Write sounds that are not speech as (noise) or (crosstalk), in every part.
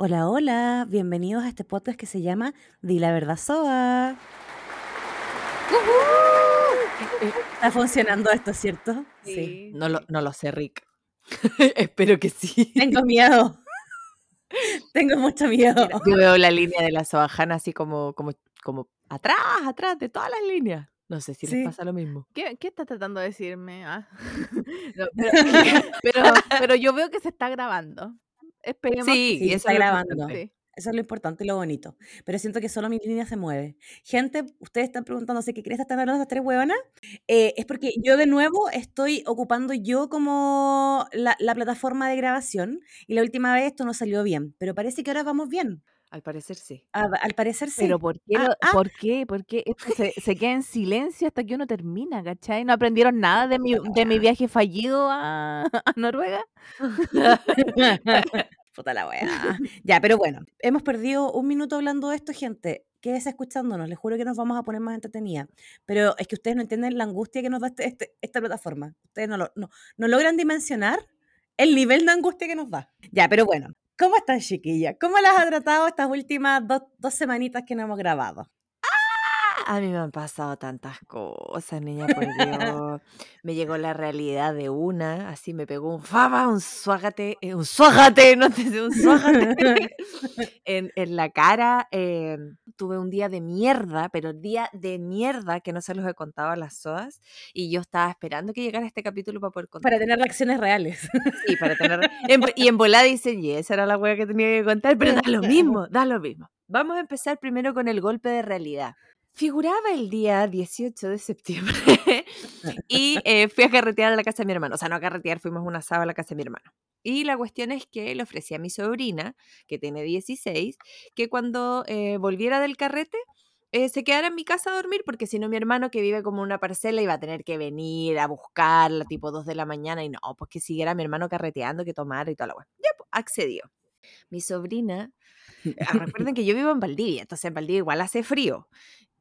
Hola, hola, bienvenidos a este podcast que se llama Di la verdad Soa. (laughs) Está funcionando esto, ¿cierto? Sí. No lo, no lo sé, Rick. (laughs) Espero que sí. Tengo miedo. (laughs) Tengo mucho miedo. Yo veo la línea de la Soajana así como, como, como atrás, atrás de todas las líneas. No sé si Sí. les pasa lo mismo. ¿Qué, qué estás tratando de decirme? Ah. No, pero, pero, pero yo veo que se está grabando. Esperemos. Sí, Sí, y se eso está grabando. Sí. Eso es lo importante y lo bonito. Pero siento que solo mi línea se mueve. Gente, ustedes están preguntándose qué crees están hablando estas tres huevonas. Eh, es porque yo de nuevo estoy ocupando yo como la, la plataforma de grabación y la última vez esto no salió bien. Pero parece que ahora vamos bien. Al parecer sí. A- al parecer sí. Pero ¿por qué? Ah, lo- ah. ¿Por qué? ¿Por qué esto se, se queda en silencio hasta que uno termina, ¿cachai? ¿No aprendieron nada de mi, de mi (laughs) viaje fallido a, (laughs) a Noruega? (laughs) Puta la weá. (laughs) Ya, pero bueno, hemos perdido un minuto hablando de esto, gente. Quédese escuchándonos, les juro que nos vamos a poner más entretenida. Pero es que ustedes no entienden la angustia que nos da este- este- esta plataforma. Ustedes no, lo, no, no logran dimensionar el nivel de angustia que nos da. Ya, pero bueno, ¿cómo están, chiquillas? ¿Cómo las ha tratado estas últimas dos, dos semanitas que no hemos grabado? A mí me han pasado tantas cosas, niña, (laughs) por Dios. Me llegó la realidad de una, así me pegó un faba, un suágate, eh, un suágate, (laughs) no te sé, un suágate (laughs) en, en la cara. eh, tuve un día de mierda, pero día de mierda que no se los he contado a las SOAS. Y yo estaba esperando que llegara este capítulo para poder contar. Para tener reacciones reales. Sí, para tener. en- y en volada dicen, y esa era la wea que tenía que contar, pero da lo mismo, da lo mismo. Vamos a empezar primero con el golpe de realidad. Figuraba el día 18 de septiembre (laughs) y eh, fui a carretear a la casa de mi hermano. O sea, no a carretear, fuimos una sábado a la casa de mi hermano. Y la cuestión es que le ofrecí a mi sobrina, que tiene 16, que cuando eh, volviera del carrete, eh, se quedara en mi casa a dormir, porque si no mi hermano que vive como una parcela iba a tener que venir a buscarla tipo 2 de la mañana y no, pues que siguiera mi hermano carreteando, que tomara y toda la weá. Ya, pues, accedió. Mi sobrina, ah, recuerden que yo vivo en Valdivia, entonces en Valdivia igual hace frío.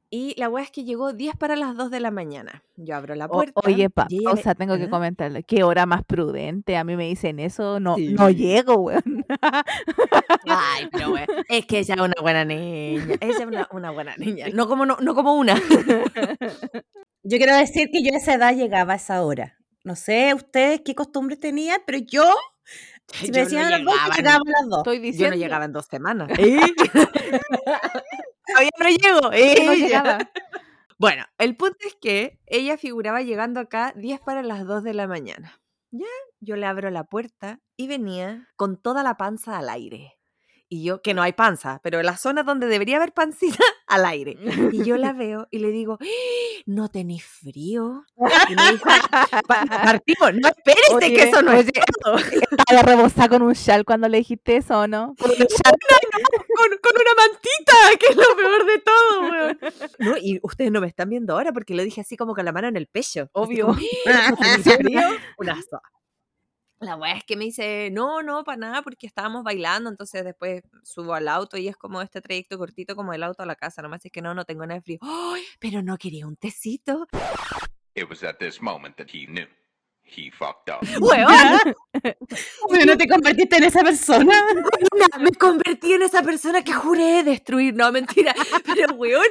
Y la weá es que llegó 10 para las 2 de la mañana. Yo abro la O- puerta. oye, pa, o sea, tengo que comentarle. ¿Qué hora más prudente? A mí me dicen eso, no, Sí. no llego, weón. Ay, pero weá, es que ella es una buena niña. Ella es una, una buena niña. No como, no, no como una. (laughs) Yo quiero decir que yo a esa edad llegaba a esa hora. No sé ustedes qué costumbres tenían, pero yo, (laughs) si me Yo decían no a las dos, yo llegaba a las dos. Estoy Yo no llegaba en dos semanas. (laughs) Todavía no llego. que no ella. llegaba. (laughs) Bueno, el punto es que ella figuraba llegando acá 10 para las 2 de la mañana. Ya, yo le abro la puerta y venía con toda la panza al aire. Y yo, que no hay panza, pero en la zona donde debería haber pancita, (laughs) al aire. Y yo la (laughs) veo y le digo, "¡Ah! ¿no tenéis frío? Y me dijo, "Pa- (laughs) Martino, no espérese Oye, que eso no es oye, todo". Estaba rebosada con un shal cuando le dijiste eso, ¿o ¿no? Con un shal. con, con una mantita, que es lo peor de todo, weón. No, y ustedes no me están viendo ahora porque lo dije así como con la mano en el pecho. Obvio. como, "¿No tenéis frío?". Una soa. La weá es que me dice, no, no, para nada, porque estábamos bailando, entonces después subo al auto y es como este trayecto cortito como el auto a la casa, nomás es que no, no tengo nada de frío. ¡Ay! pero no quería un tecito. It was at this moment that he. He fucked up. (laughs) ¡Weón! Bueno, no te convertiste en esa persona. Weona, me convertí en esa persona que juré destruir. No, mentira. Pero, weón,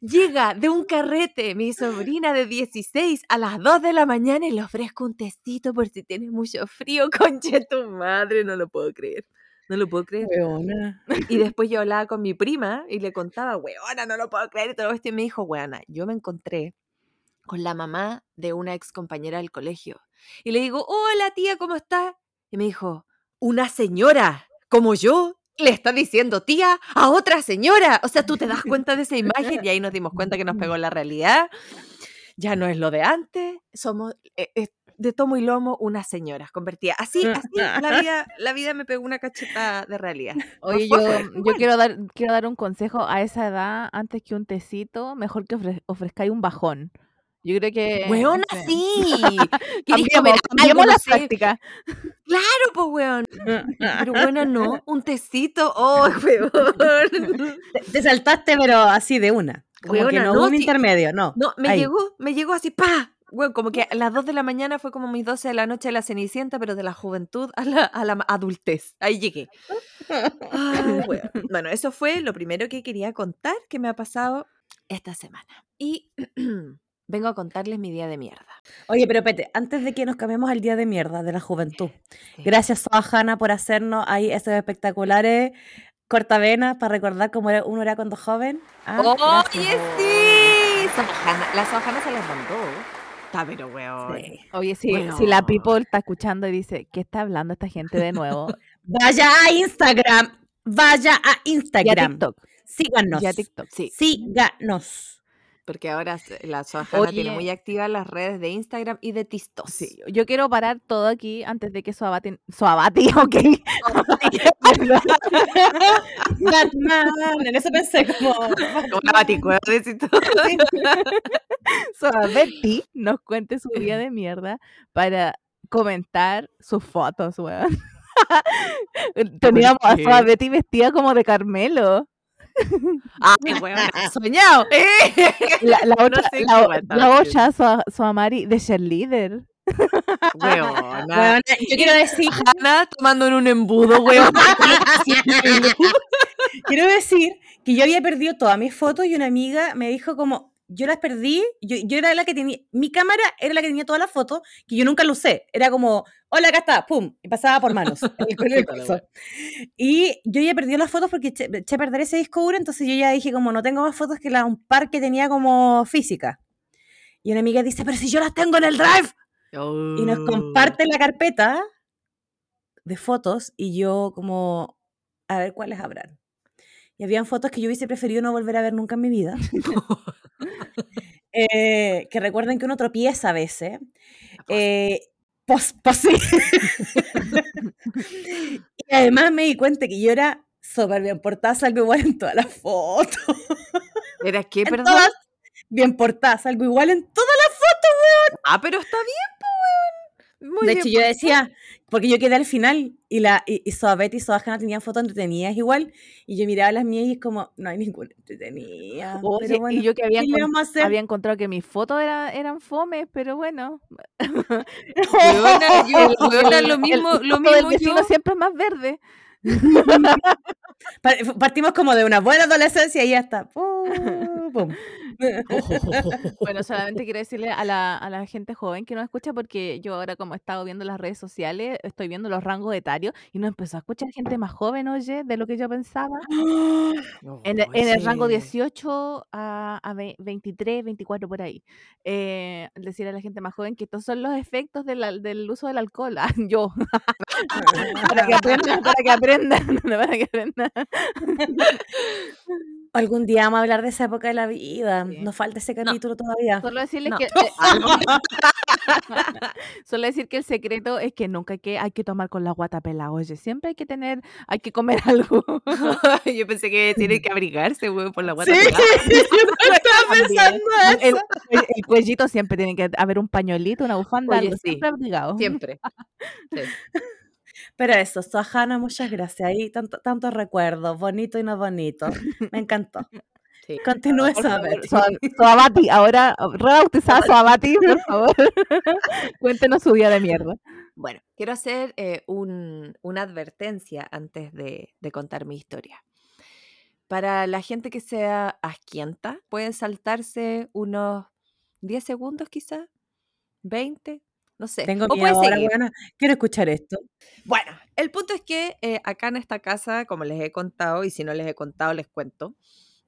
llega de un carrete mi sobrina de 16 a las 2 de la mañana y le ofrezco un tecito por si tienes mucho frío. (laughs) Conche tu madre, no lo puedo creer. No lo puedo creer. Weona. Y después yo hablaba con mi prima y le contaba, weona, no lo puedo creer. Y todo esto y me dijo, weona, yo me encontré con la mamá de una ex compañera del colegio. Y le digo, hola tía, ¿cómo estás? Y me dijo, una señora como yo le está diciendo tía a otra señora. O sea, tú te das (laughs) cuenta de esa imagen y ahí nos dimos cuenta que nos pegó la realidad. Ya no es lo de antes, somos eh, de tomo y lomo unas señoras convertidas. Así, así, la vida, (laughs) la vida me pegó una cacheta de realidad. Oye, yo, (laughs) quiero dar quiero dar un consejo a esa edad, antes que un tecito, mejor que ofre- ofrezcáis un bajón. Yo creo que... Weona, sí. sí. (laughs) ¿Querés Cambiemos, cambiemos No sé. práctica. Claro, pues, weón. (laughs) Pero bueno, no. Un tecito. Oh, (laughs) weón. Te, te saltaste, pero así de una. Como que no, un sí. intermedio, no. No, me Ahí. llegó, me llegó así, pa. Bueno, como que a las 2 de la mañana fue como mis 12 de la noche de la Cenicienta, pero de la juventud a la, a la adultez. Ahí llegué. Ay, bueno. Bueno, eso fue lo primero que quería contar que me ha pasado esta semana. Y (clears throat) vengo a contarles mi día de mierda. Oye, pero Pete, antes de que nos cambiemos al día de mierda de la juventud, Sí. gracias a Hanna por hacernos ahí esos espectaculares cortavenas para recordar cómo era, uno era cuando joven. Ah, ¡Oye, sí! Sojana, la Sojana se las mandó. Está pero weón. Sí. Oye, si, si la people está escuchando y dice, ¿qué está hablando esta gente de nuevo? (laughs) Vaya a Instagram, vaya a y a Instagram. TikTok. Síganos. Y a TikTok. Sí, Síganos. Porque ahora se- la Sojana tiene muy activas las redes de Instagram y de Tistos. Sí, yo quiero parar todo aquí antes de que Suabati, Suabati, (laughs) ok, Batman. (laughs) En eso pensé como. Como la baticueva, nos cuente su día (laughs) de mierda para comentar sus fotos, weón. Teníamos a qué? Suabetti vestida como de Carmelo. (laughs) Ay, weón, soñado. (laughs) La, la No otra, sé la, la otra Sua- Suamari de cheerleader. Weona. Bueno, yo quiero decir, Hanna tomando en un embudo, weón. (laughs) quiero decir que yo había perdido todas mis fotos y una amiga me dijo como, yo las perdí, yo, yo era la que tenía, mi cámara era la que tenía todas las fotos, que yo nunca lo usé, era como, hola, acá está, pum, y pasaba por manos. (laughs) y yo ya perdí las fotos porque eché, eché a perder ese disco duro, entonces yo ya dije como, no tengo más fotos que la, un par que tenía como física. Y una amiga dice, pero si yo las tengo en el drive. Y nos Oh. comparte la carpeta de fotos y yo como, a ver cuáles habrán. Y habían fotos que yo hubiese preferido no volver a ver nunca en mi vida. (laughs) Eh, que recuerden que uno tropieza a veces. Eh, pues, pues sí. (laughs) y además me di cuenta que yo era súper bien portada, salgo igual en todas las fotos. ¿Era qué, En perdón? todas bien portada, salgo igual en todas Ah, pero está bien, weón. Muy de bien hecho, yo por- decía, porque yo quedé al final y la y, y Soabet y Soajana tenían fotos entretenidas igual, y yo miraba las mías y es como, no hay ninguna entretenida. Oye, pero bueno, y yo que había, había encontrado que mis fotos era- eran fomes, pero bueno. (laughs) Yo- lo El mismo, lo foto del mismo vecino yo. siempre es más verde. (laughs) Pa- Partimos como de una buena adolescencia y ya está. (laughs) Pum, pum. (laughs) Bueno, solamente quiero decirle a la, a la gente joven que nos escucha, porque yo ahora como he estado viendo las redes sociales, estoy viendo los rangos etarios y nos empezó a escuchar gente más joven, oye, de lo que yo pensaba. (gasps) En, el- en el rango Oye. 18 a, a ve- 23, 24 por ahí. Eh, decir a la gente más joven que estos son los efectos del, al- del uso del alcohol. Ah, (laughs) yo, para que aprendan, para que aprendan, (laughs) para que aprendan. Algún día vamos a hablar de esa época de la vida. Sí. Nos falta ese capítulo todavía. Solo decirles No. que (laughs) solo decir que el secreto es que nunca hay que, hay que tomar con la guata pelada, oye, siempre hay que tener, hay que comer (laughs) algo. (laughs) yo pensé que tiene que abrigarse, weón, por la guata. Sí, pelada. yo estaba pensando el, eso. el- el cuellito siempre tiene que haber un pañuelito, una bufanda, Oye, algo, sí, siempre abrigado. Siempre. Sí. Pero eso, Sohana, muchas gracias. Ahí tanto, tantos recuerdos, bonito y no bonito. Me encantó. (laughs) Sí. Continúe, Por Soabet. favor, Soa- Soabati, ahora rebautizada Soabati, por (laughs) favor. (laughs) Cuéntenos su día de mierda. Bueno, quiero hacer eh, un- una advertencia antes de, de contar mi historia. Para la gente que sea asquienta, pueden saltarse unos 10 segundos quizás, 20, no sé. Tengo o miedo ahora, buena. Quiero escuchar esto. Bueno, el punto es que eh, acá en esta casa, como les he contado, y si no les he contado, les cuento,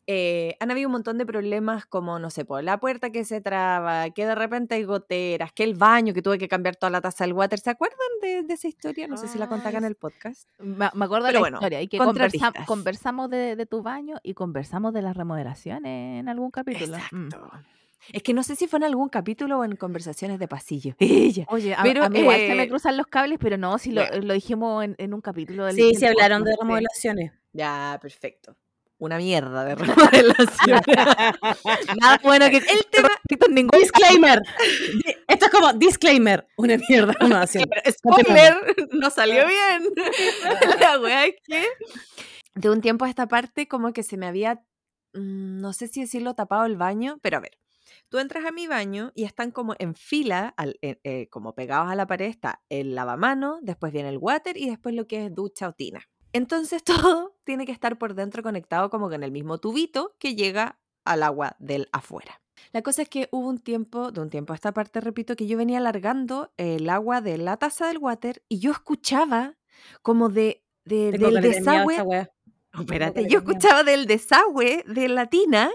eh, han habido un montón de problemas como, no sé, por la puerta que se traba, que de repente hay goteras, que el baño, que tuve que cambiar toda la taza del water. ¿Se acuerdan de, de esa historia? No sé si la conté acá en el podcast. Me, me acuerdo de Pero la bueno, historia y que conversa- conversamos de, de tu baño y conversamos de las remodelaciones en algún capítulo. Mm. Es que no sé si fue en algún capítulo o en conversaciones de pasillo. (laughs) Ella. Oye, a, Pero, a mí igual se me eh, cruzan los cables, pero no, si lo, dijimos en, en un capítulo del Sí, sí hablaron de remodelaciones. Ya, perfecto. Una mierda de (laughs) remodelación. (laughs) Nada bueno que el tema, ningún Disclaimer. Di- Esto es como disclaimer. Una mierda. Acción. Claro, spoiler, no salió bien. La wea es que de un tiempo a esta parte como que se me había, mm, no sé si decirlo tapado el baño, pero a ver, Tú entras a mi baño y están como en fila, al- eh, eh, como pegados a la pared, está el lavamanos, después viene el water y después lo que es ducha o tina. Entonces (laughs) todo tiene que estar por dentro conectado como que en el mismo tubito que llega al agua del afuera. La cosa es que hubo un tiempo, de un tiempo a esta parte, repito, que yo venía alargando el agua de la taza del water y yo escuchaba como de, de- del desagüe. (laughs) Espérate, yo escuchaba del desagüe de la tina,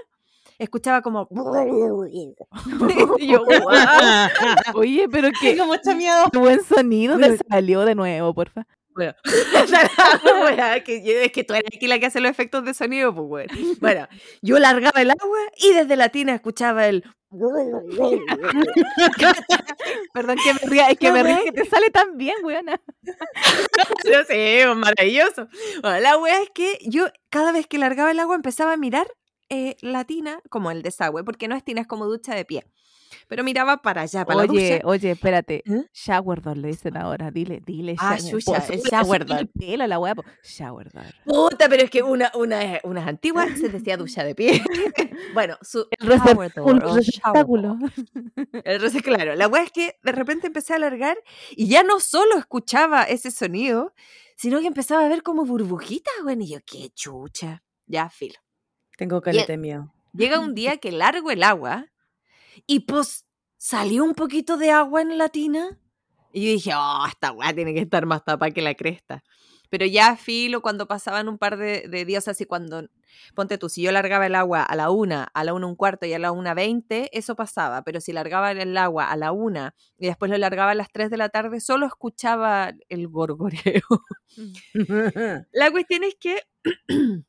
escuchaba como. (laughs) y yo. (laughs) (laughs) Oye, pero qué, Tengo mucho miedo. qué buen sonido me salió de nuevo, porfa. Bueno, que es que tú eres aquí la que hace los efectos de sonido, pues bueno. Bueno, yo largaba el agua y desde la tina escuchaba el. Perdón que me ría, es que me río wea que te sale tan bien, weona. No sé, maravilloso. Bueno, la wea es que yo cada vez que largaba el agua empezaba a mirar eh, la tina como el desagüe, porque no es tina, es como ducha de pie. Pero miraba para allá, para la Oye, ducha. oye, espérate. ¿Eh? Shower door le dicen ahora. Dile, dile. Ah, shower- su- shower door. el pelo, la. Shower door. Puta, pero es que una, una, unas antiguas se decía ducha de pie. (laughs) bueno, su (laughs) El shower door receptáculo. (laughs) claro, la wea es que de repente empecé a alargar y ya no solo escuchaba ese sonido, sino que empezaba a ver como burbujitas, güey. Y yo, qué chucha. Ya, filo. Tengo caleta de miedo. Llega un (laughs) día que largo el agua y pues salió un poquito de agua en la tina. Y yo dije, oh, esta weá tiene que estar más tapada que la cresta. Pero ya filo, cuando pasaban un par de, de días así, cuando, ponte tú, si yo largaba el agua a la una, a la una un cuarto y a la una veinte, eso pasaba. Pero si largaba el agua a la una y después lo largaba a las tres de la tarde, solo escuchaba el gorgoreo. (laughs) La cuestión es que (clears throat)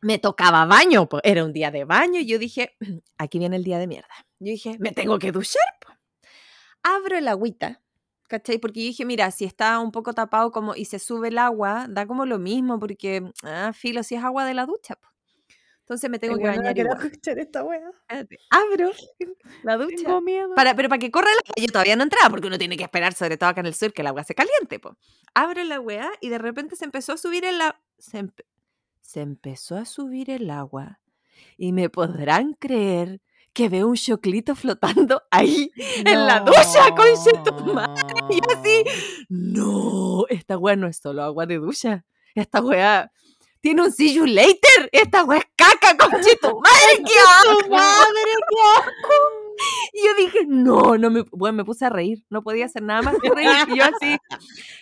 me tocaba baño, era un día de baño y yo dije, (clears throat) aquí viene el día de mierda. Yo dije, me tengo que duchar. Abro el agüita, ¿cachai? Porque yo dije, mira, si está un poco tapado como y se sube el agua, da como lo mismo porque, ah, filo, si es agua de la ducha. po. Entonces me tengo Ay, que bañar igual. escuchar esta wea. Abro la (laughs) ducha. Tengo miedo. Para, pero para que corra el agua, yo todavía no entraba, porque uno tiene que esperar, sobre todo acá en el sur, que el agua se caliente, po. Abro la weá y de repente se empezó a subir el agua. Se, empe- se empezó a subir el agua. Y me podrán creer que veo un choclito flotando (laughs) ahí en la ducha, conche tu (laughs) madre. Y yo así, no, esta weá no es solo agua de ducha. Esta weá tiene un see you later. Esta weá es caca, (laughs) conche tu madre. ¡Qué asco! madre, qué asco! Y yo dije, no, no me, bueno, me puse a reír, no podía hacer nada más que reír. Y yo así,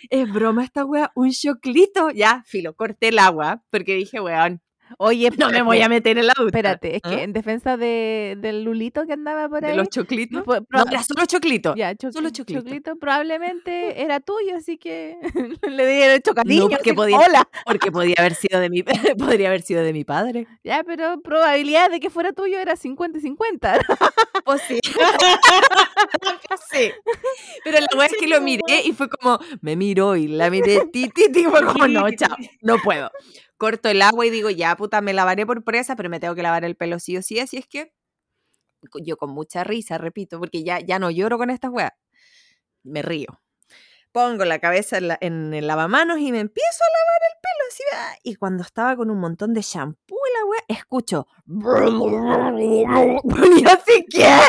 es broma esta weá, un choclito. Ya, filo, corté el agua, porque dije, weón, Oye, no me voy a meter en la ducha. Espérate, es que ¿Ah? en defensa de, del Lulito que andaba por ahí. De los choclitos. po- No, era solo choclito. ya, cho- solo choclito. choclito probablemente era tuyo, así que (laughs) le dieron hecho cariño. porque podía- Hola. Porque podía haber sido de mi, (laughs) podría haber sido de mi padre. Ya, pero probabilidad de que fuera tuyo era 50 y 50. (laughs) Pues sí. Pues sí. Pero la weá es que lo miré y fue como, me miró y la miré, ti, ti, ti, fue como, no, chao, no puedo. Corto el agua y digo, ya, puta, me lavaré por presa, pero me tengo que lavar el pelo sí o sí, así es que yo con mucha risa, repito, porque ya, ya no lloro con estas weas, me río. Pongo la cabeza en, la- en el lavamanos y me empiezo a lavar el pelo así, ah, y cuando estaba con un montón de shampoo y la wea, escucho, (laughs) y así, ¿qué?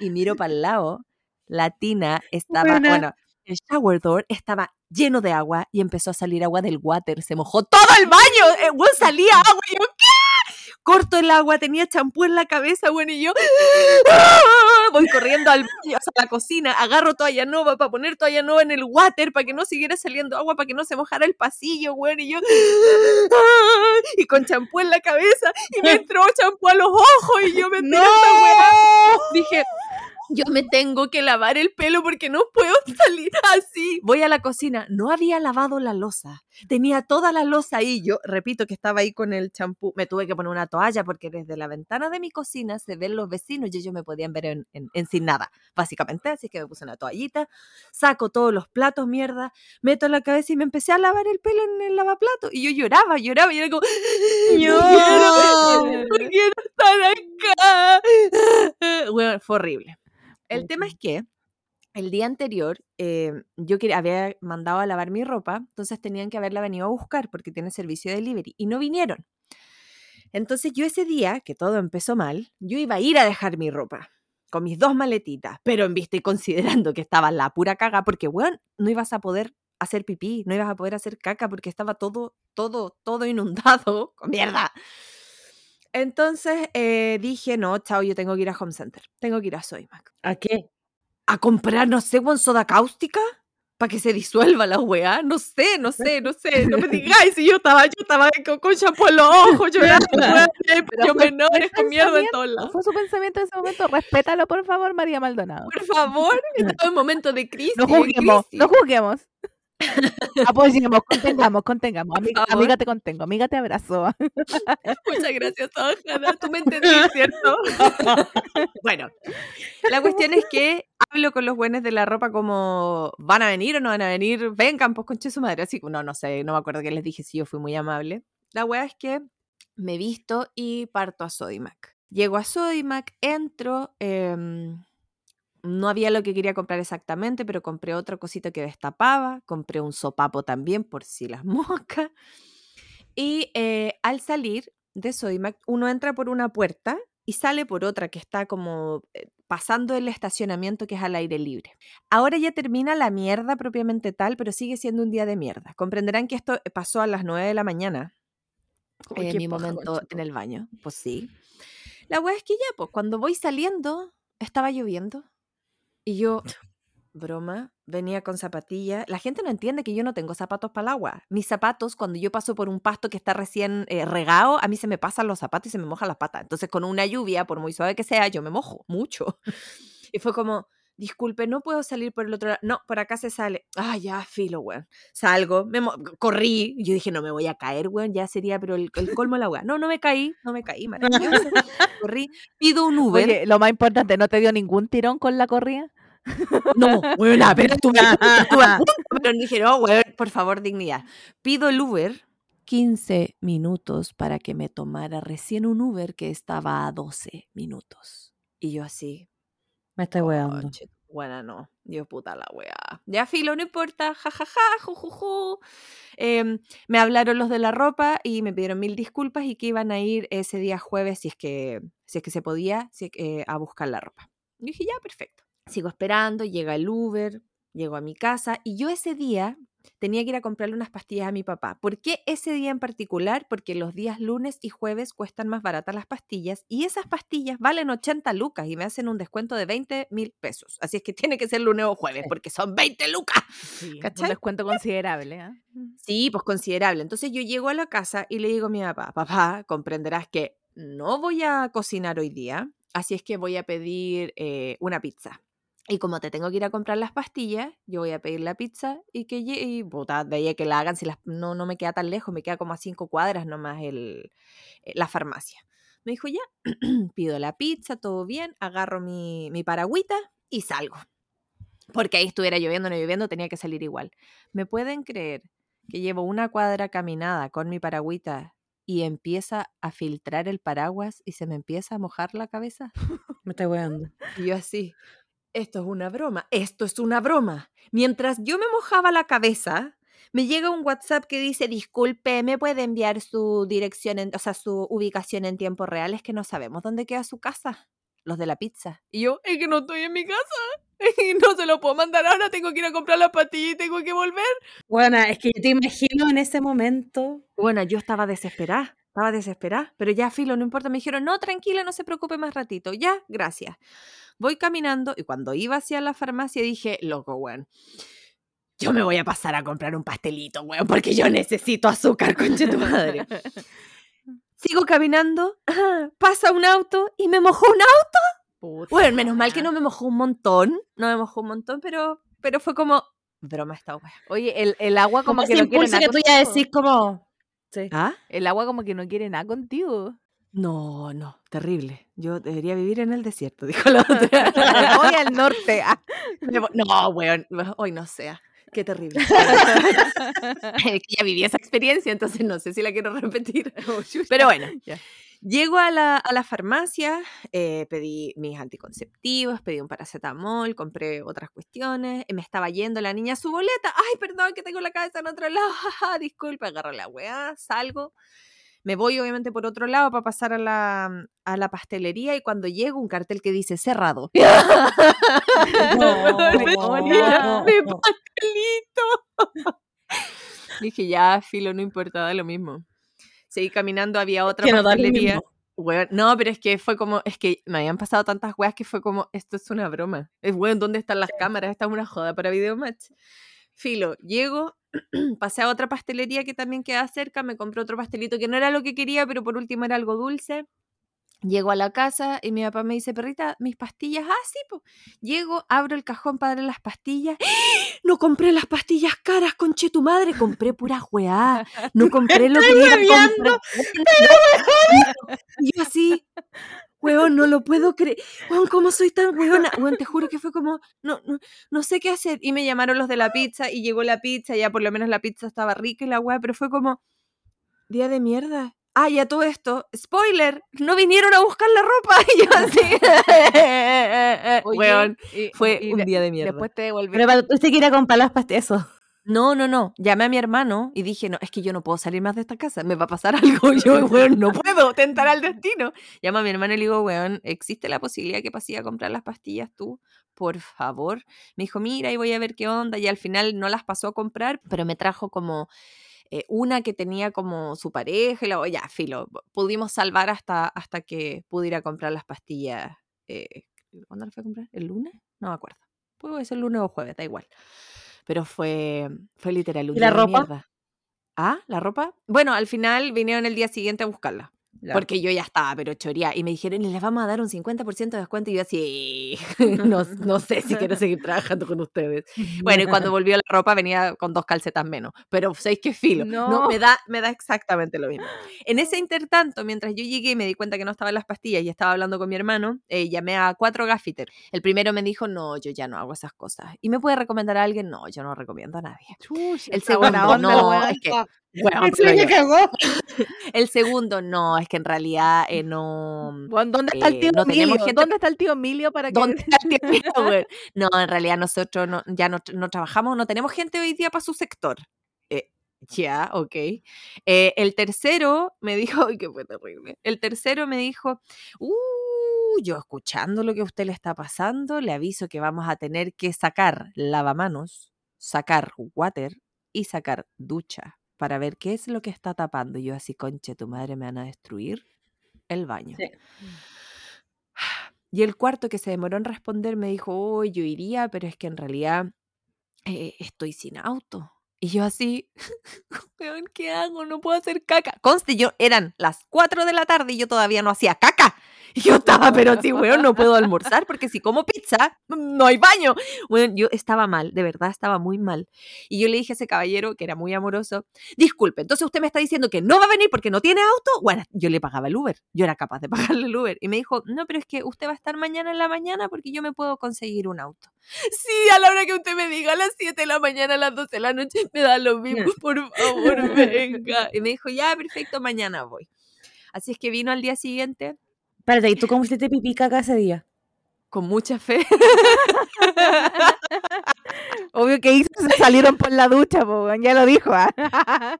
Y miro para el lado, la tina estaba, Buena. bueno, el shower door estaba lleno de agua y empezó a salir agua del water. Se mojó todo el baño. Eh, salía agua. Y yo, ¿qué? Corto el agua, tenía champú en la cabeza, bueno, y yo voy corriendo al baño, o sea, a la cocina, agarro toalla nueva para poner toalla nueva en el water para que no siguiera saliendo agua, para que no se mojara el pasillo, bueno, y yo y con champú en la cabeza y me (laughs) entró champú a los ojos y yo me esta weá. Dije, yo me tengo que lavar el pelo porque no puedo (laughs) salir así. Voy a la cocina, no había lavado la losa. Tenía toda la losa ahí. Yo repito que estaba ahí con el champú. Me tuve que poner una toalla porque desde la ventana de mi cocina se ven los vecinos y ellos me podían ver en, en- en sin nada, básicamente. Así que me puse una toallita, saco todos los platos, mierda, meto la cabeza y me empecé a lavar el pelo en el lavaplato. Y yo lloraba, lloraba y era como, no quiero, no quiero estar acá. (laughs) Bueno, fue horrible. El tema es que el día anterior eh, yo quería- había mandado a lavar mi ropa, entonces tenían que haberla venido a buscar porque tiene servicio de delivery y no vinieron. Entonces yo ese día, que todo empezó mal, yo iba a ir a dejar mi ropa. con mis dos maletitas, pero en vista y considerando que estaba la pura caga, porque, weón, no ibas a poder hacer pipí, no ibas a poder hacer caca porque estaba todo, todo, todo inundado con mierda. Entonces eh, dije, no, chao, yo tengo que ir a Home Center, tengo que ir a Soymac. ¿A qué? ¿A comprar, no sé, weón, soda cáustica? para que se disuelva la weá. No sé, no sé, no sé. No me (laughs) digáis si yo estaba, yo estaba con, con champú en los ojos, llorando, yo menores con mierda en todos lados. Fue su pensamiento en ese momento. Respétalo, por favor, María Maldonado. Por favor, estaba en momento de (laughs) crisis. No juzguemos, no juzguemos. Apoyemos, contengamos, contengamos. Amiga, te contengo, amiga te abrazo. (laughs) Muchas gracias, Ojana. Tú me entendiste, (laughs) ¿cierto? bueno, la cuestión es que hablo con los buenos de la ropa como van a venir o no van a venir. Vengan, pues conche su madre. Así que no, no sé, no me acuerdo qué les dije si yo fui muy amable. La wea es que me visto y parto a Sodimac. Llego a Sodimac, entro. em, no había lo que quería comprar exactamente, pero compré otra cosita que destapaba. Compré un sopapo también por si las (laughs) moscas. Y eh, al salir de Sodimac, uno entra por una puerta y sale por otra que está como eh, pasando el estacionamiento que es al aire libre. Ahora ya termina la mierda propiamente tal, pero sigue siendo un día de mierda. Comprenderán que esto pasó a las 9 de la mañana. Eh, qué mi momento en el baño. Pues sí. La wea es que ya, pues cuando voy saliendo, estaba lloviendo. Y yo, broma, venía con zapatillas. La gente no entiende que yo no tengo zapatos para el agua. Mis zapatos, cuando yo paso por un pasto que está recién eh, regado, a mí se me pasan los zapatos y se me mojan las patas. Entonces, con una lluvia, por muy suave que sea, yo me mojo mucho. (laughs) Y fue como, disculpe, no puedo salir por el otro lado. No, por acá se sale. Ah, ya, filo, weón. Salgo, me corrí. Yo dije, no me voy a caer, weón. Ya sería, pero el, el colmo de la weón. No, no me caí, no me caí, (laughs) maravilloso. Corrí, pido un Uber. Oye, lo más importante, ¿no te dio ningún tirón con la corrida? No, buena, pero (laughs) estuve, estuve a (laughs) punto, pero dije, no, weón, por favor, dignidad. Pido el Uber. 15 minutos para que me tomara recién un Uber que estaba a 12 minutos. Y yo así, Me estoy weando. Conche, Buena, no. Dios puta la weá. Ya filo, no importa. jajaja, jujuju. Em, me hablaron los de la ropa y me pidieron mil disculpas y que iban a ir ese día jueves si es que, si es que se podía si que- a buscar la ropa. Yo dije, ya, perfecto. Sigo esperando, llega el Uber, llego a mi casa y yo ese día tenía que ir a comprarle unas pastillas a mi papá. ¿Por qué ese día en particular? Porque los días lunes y jueves cuestan más baratas las pastillas y esas pastillas valen 80 lucas y me hacen un descuento de 20 mil pesos. Así es que (laughs) tiene que ser lunes o jueves porque son 20 lucas. Sí, un descuento considerable. ¿ah? Sí, pues considerable. Entonces yo llego a la casa y le digo a mi papá, papá, comprenderás que no voy a cocinar hoy día, así es que voy a pedir eh, una pizza. Y como te tengo que ir a comprar las pastillas, yo voy a pedir la pizza y que y puta, de ahí que la hagan, si las, no, no me queda tan lejos, me queda como a cinco cuadras nomás el, eh, la farmacia. Me dijo, ya, (clears throat) pido la pizza, todo bien, agarro mi, mi paragüita y salgo. Porque ahí estuviera lloviendo o no lloviendo, tenía que salir igual. ¿Me pueden creer que llevo una cuadra caminada con mi paragüita y empieza a filtrar el paraguas y se me empieza a mojar la cabeza? (laughs) Me estoy weando. Y yo así, esto es una broma, esto es una broma. Mientras yo me mojaba la cabeza, me llega un WhatsApp que dice, disculpe, ¿me puede enviar su dirección, en- o sea, su ubicación en tiempo real? Es que no sabemos dónde queda su casa. Los de la pizza. Y yo, es que no estoy en mi casa. (laughs) Y no se lo puedo mandar ahora, tengo que ir a comprar la patilla y tengo que volver. Bueno, es que yo te imagino en ese momento. Bueno, yo estaba desesperada, estaba desesperada, pero ya filo, no importa, me dijeron, no, tranquila, no se preocupe más ratito, ya, gracias. Voy caminando y cuando iba hacia la farmacia dije, loco, weón, yo me voy a pasar a comprar un pastelito, weón, porque yo necesito azúcar, conche tu madre. (laughs) Sigo caminando, pasa un auto y me mojó un auto. Puta Bueno, menos mal que no me mojó un montón, no me mojó un montón, pero, pero fue como, broma esta weá. Oye, el, el agua como, Como que ese impulso que tú ya decís como... Sí. ¿Ah? El agua como que no quiere nada contigo. No, no, terrible. Yo debería vivir en el desierto, (laughs) dijo la otra. (laughs) Voy al norte. ah. (laughs) No, weón, hoy no sea. Qué terrible. Ya viví esa experiencia, entonces no sé si la quiero repetir. Pero bueno, Ya. Llego a la, a la farmacia, eh, pedí mis anticonceptivos, pedí un paracetamol, compré otras cuestiones, me estaba yendo la niña a su boleta. Ay, perdón, que tengo la cabeza en otro lado. (laughs) jaja, Disculpe, agarro la weá, salgo. Me voy obviamente por otro lado para pasar a la, a la pastelería y cuando llego un cartel que dice cerrado. Dije, ya, filo, no importa, da lo mismo. Seguí caminando, había otra Que no pastelería. Weón, no, pero es que fue como, es que me habían pasado tantas weas que fue como, esto es una broma. Es bueno, ¿dónde están las cámaras? Esta es una joda para Videomatch. Filo, llego, (clears throat) pasé a otra pastelería que también queda cerca, me compré otro pastelito que no era lo que quería, pero por último era algo dulce. Llego a la casa y mi papá me dice, perrita, mis pastillas. Ah, sí, pues. Llego, abro el cajón para darle las pastillas. (gasps) No compré las pastillas caras, conche tu madre. Compré pura weá. No (laughs) compré lo que iba a comprar. (laughs) Y yo así, weón, no lo puedo creer. Weón, ¿cómo soy tan weona? Weón, te juro que fue como, no, no, no sé qué hacer. Y me llamaron los de la pizza y llegó la pizza. Ya por lo menos la pizza estaba rica y la weá, pero fue como, día de mierda. Ah, ya todo esto, spoiler, no vinieron a buscar la ropa. (laughs) Y yo así, (laughs) Oye, weón, y- fue y un día de mierda. Después te devolví. Pero para usted quiere comprar las pastillas, eso. No, no, no. Llamé a mi hermano y dije, no, es que yo no puedo salir más de esta casa. Me va a pasar (laughs) algo. Yo, weón, no puedo tentar al destino. Llamo a mi hermano y le digo, weón, ¿existe la posibilidad que pasé a comprar las pastillas tú? Por favor. Me dijo, mira, y voy a ver qué onda. Y al final no las pasó a comprar, pero me trajo como eh, una que tenía como su pareja. Y luego, ya, filo. Pudimos salvar hasta, hasta que pudiera comprar las pastillas. eh, ¿Cuándo las fue a comprar? ¿El lunes? No me acuerdo. Puede ser lunes o jueves, da igual. Pero fue, fue literal un ¿Y la día de ropa? mierda. ¿Ah? ¿La ropa? Bueno, al final vinieron el día siguiente a buscarla. Porque yo ya estaba, pero choría. Y me dijeron, les vamos a dar un 50% de descuento. Y yo así, (laughs) no, no sé si quiero (laughs) seguir trabajando con ustedes. Bueno, y cuando (laughs) volvió la ropa venía con dos calcetas menos. Pero ¿sabéis qué filo? No. No. me, da, me da exactamente lo mismo. En ese intertanto, mientras yo llegué y me di cuenta que no estaban las pastillas y estaba hablando con mi hermano, eh, llamé a cuatro gaffiter. El primero me dijo, no, yo ya no hago esas cosas. ¿Y me puede recomendar a alguien? No, yo no recomiendo a nadie. El segundo, no, es que... Bueno, cagó. (laughs) el segundo, no, es que en realidad eh, no... ¿Dónde está el eh, tío no tenemos Emilio? gente- ¿Dónde está el tío Emilio para que ¿Dónde está el tío (laughs) Emilio? No, en realidad nosotros no- ya no, no trabajamos, no tenemos gente hoy día para su sector. Eh, ya, ok. Eh, el tercero me dijo, (laughs) ay, que fue terrible. El tercero me dijo, uh, yo escuchando lo que a usted le está pasando, le aviso que vamos a tener que sacar lavamanos, sacar water y sacar ducha para ver qué es lo que está tapando. Y yo así, conche, tu madre me van a destruir el baño. Sí. Y el cuarto que se demoró en responder me dijo, oh, yo iría, pero es que en realidad eh, estoy sin auto. Y yo así, (laughs) weón, ¿qué hago? No puedo hacer caca. Conste, yo eran las 4 de la tarde y yo todavía no hacía caca. (laughs) Y yo estaba, pero sí, weón, no puedo almorzar porque si como pizza, no hay baño. Weón, yo estaba mal, de verdad estaba muy mal. Y yo le dije a ese caballero, que era muy amoroso, disculpe, entonces usted me está diciendo que no va a venir porque no tiene auto. Bueno, yo le pagaba el Uber, yo era capaz de (laughs) pagarle el Uber. Y me dijo, no, pero es que usted va a estar mañana en la mañana porque yo me puedo conseguir un auto. Sí, a la hora que usted me diga, a las 7 de la mañana, a las 12 de la noche, (laughs) me da lo mismo, por favor, (laughs) venga. Y me dijo, ya, perfecto, mañana voy. Así es que vino al día siguiente Espérate, ¿y tú cómo hiciste pipí caca ese día? con mucha fe. (laughs) (laughs) Obvio que hizo, se salieron por la ducha, po, ya lo dijo. Ah,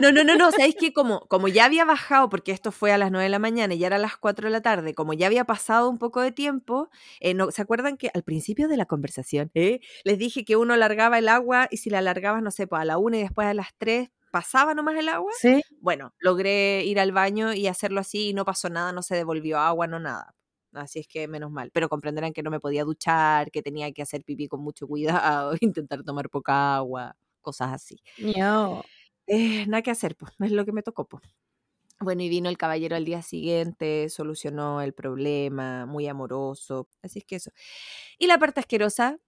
no, no, no, no, sabéis que como, como ya había bajado, porque esto fue a las 9 de la mañana y ya era a las 4 de la tarde, como ya había pasado un poco de tiempo, eh, no, ¿se acuerdan que al principio de la conversación eh, les dije que uno alargaba el agua y si la alargabas, no sé, pues a la 1 y después a las 3 pasaba nomás el agua? Sí. Bueno, logré ir al baño y hacerlo así y no pasó nada, no se devolvió agua, no nada. Así es que menos mal. Pero comprenderán que no me podía duchar, que tenía que hacer pipí con mucho cuidado, (laughs) intentar tomar poca agua, cosas así. No. Eh, nada que hacer, pues, es lo que me tocó, pues. Bueno, y vino el caballero al día siguiente, solucionó el problema, muy amoroso. Así es que eso. Y la parte asquerosa,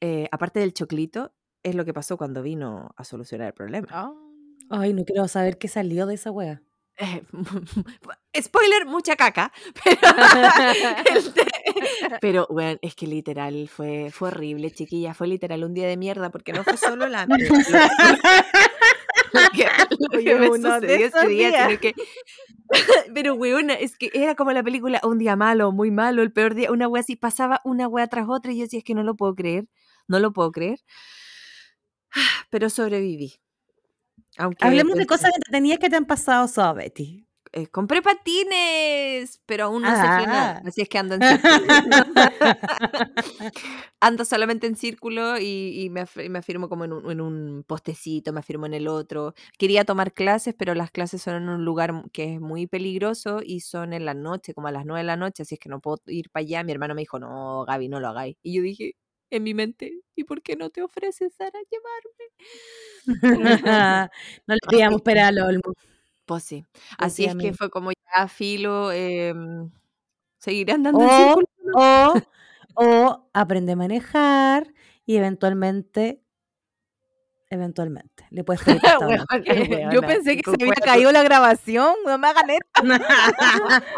eh, aparte del choclito, es lo que pasó cuando vino a solucionar el problema. Ah. Ay, no quiero saber qué salió de esa wea. Eh, (laughs) spoiler, mucha caca. (laughs) Pero, (laughs) este, pero, bueno, es que literal fue, fue horrible, chiquilla. Fue literal un día de mierda porque no fue solo la. lo- lo que, lo que me uno de sucedió esos ese día, días. sino que. Pero, weona, es que era como la película Un día malo, muy malo, el peor día, una wea así, pasaba una wea tras otra y yo decía, es que no lo puedo creer, no lo puedo creer. (sighs) Pero sobreviví. Aunque Hablemos de cosas entretenidas que te han pasado, Soa Betty. eh, compré patines, pero aún no sé frenar. Ah. Así es que ando en círculo. (laughs) ando solamente en círculo y, y me, af- me afirmo como en un, en un postecito, me afirmo en el otro. Quería tomar clases, pero las clases son en un lugar que es muy peligroso y son en la noche, como a las 9 de la noche, así es que no puedo ir para allá. Mi hermano me dijo, no, Gaby, no lo hagáis. Y yo dije, en mi mente, ¿y por qué no te ofreces, Sara, llevarme? (laughs) (laughs) no le pidamos pera al olmo. Pues sí. Así es que fue como ya filo, em, seguiré andando en O, círculo. o, (laughs) o aprende a manejar y eventualmente, eventualmente, le puedes pedir Yo pensé que se había cuerpo. caído la grabación. No me hagan esto.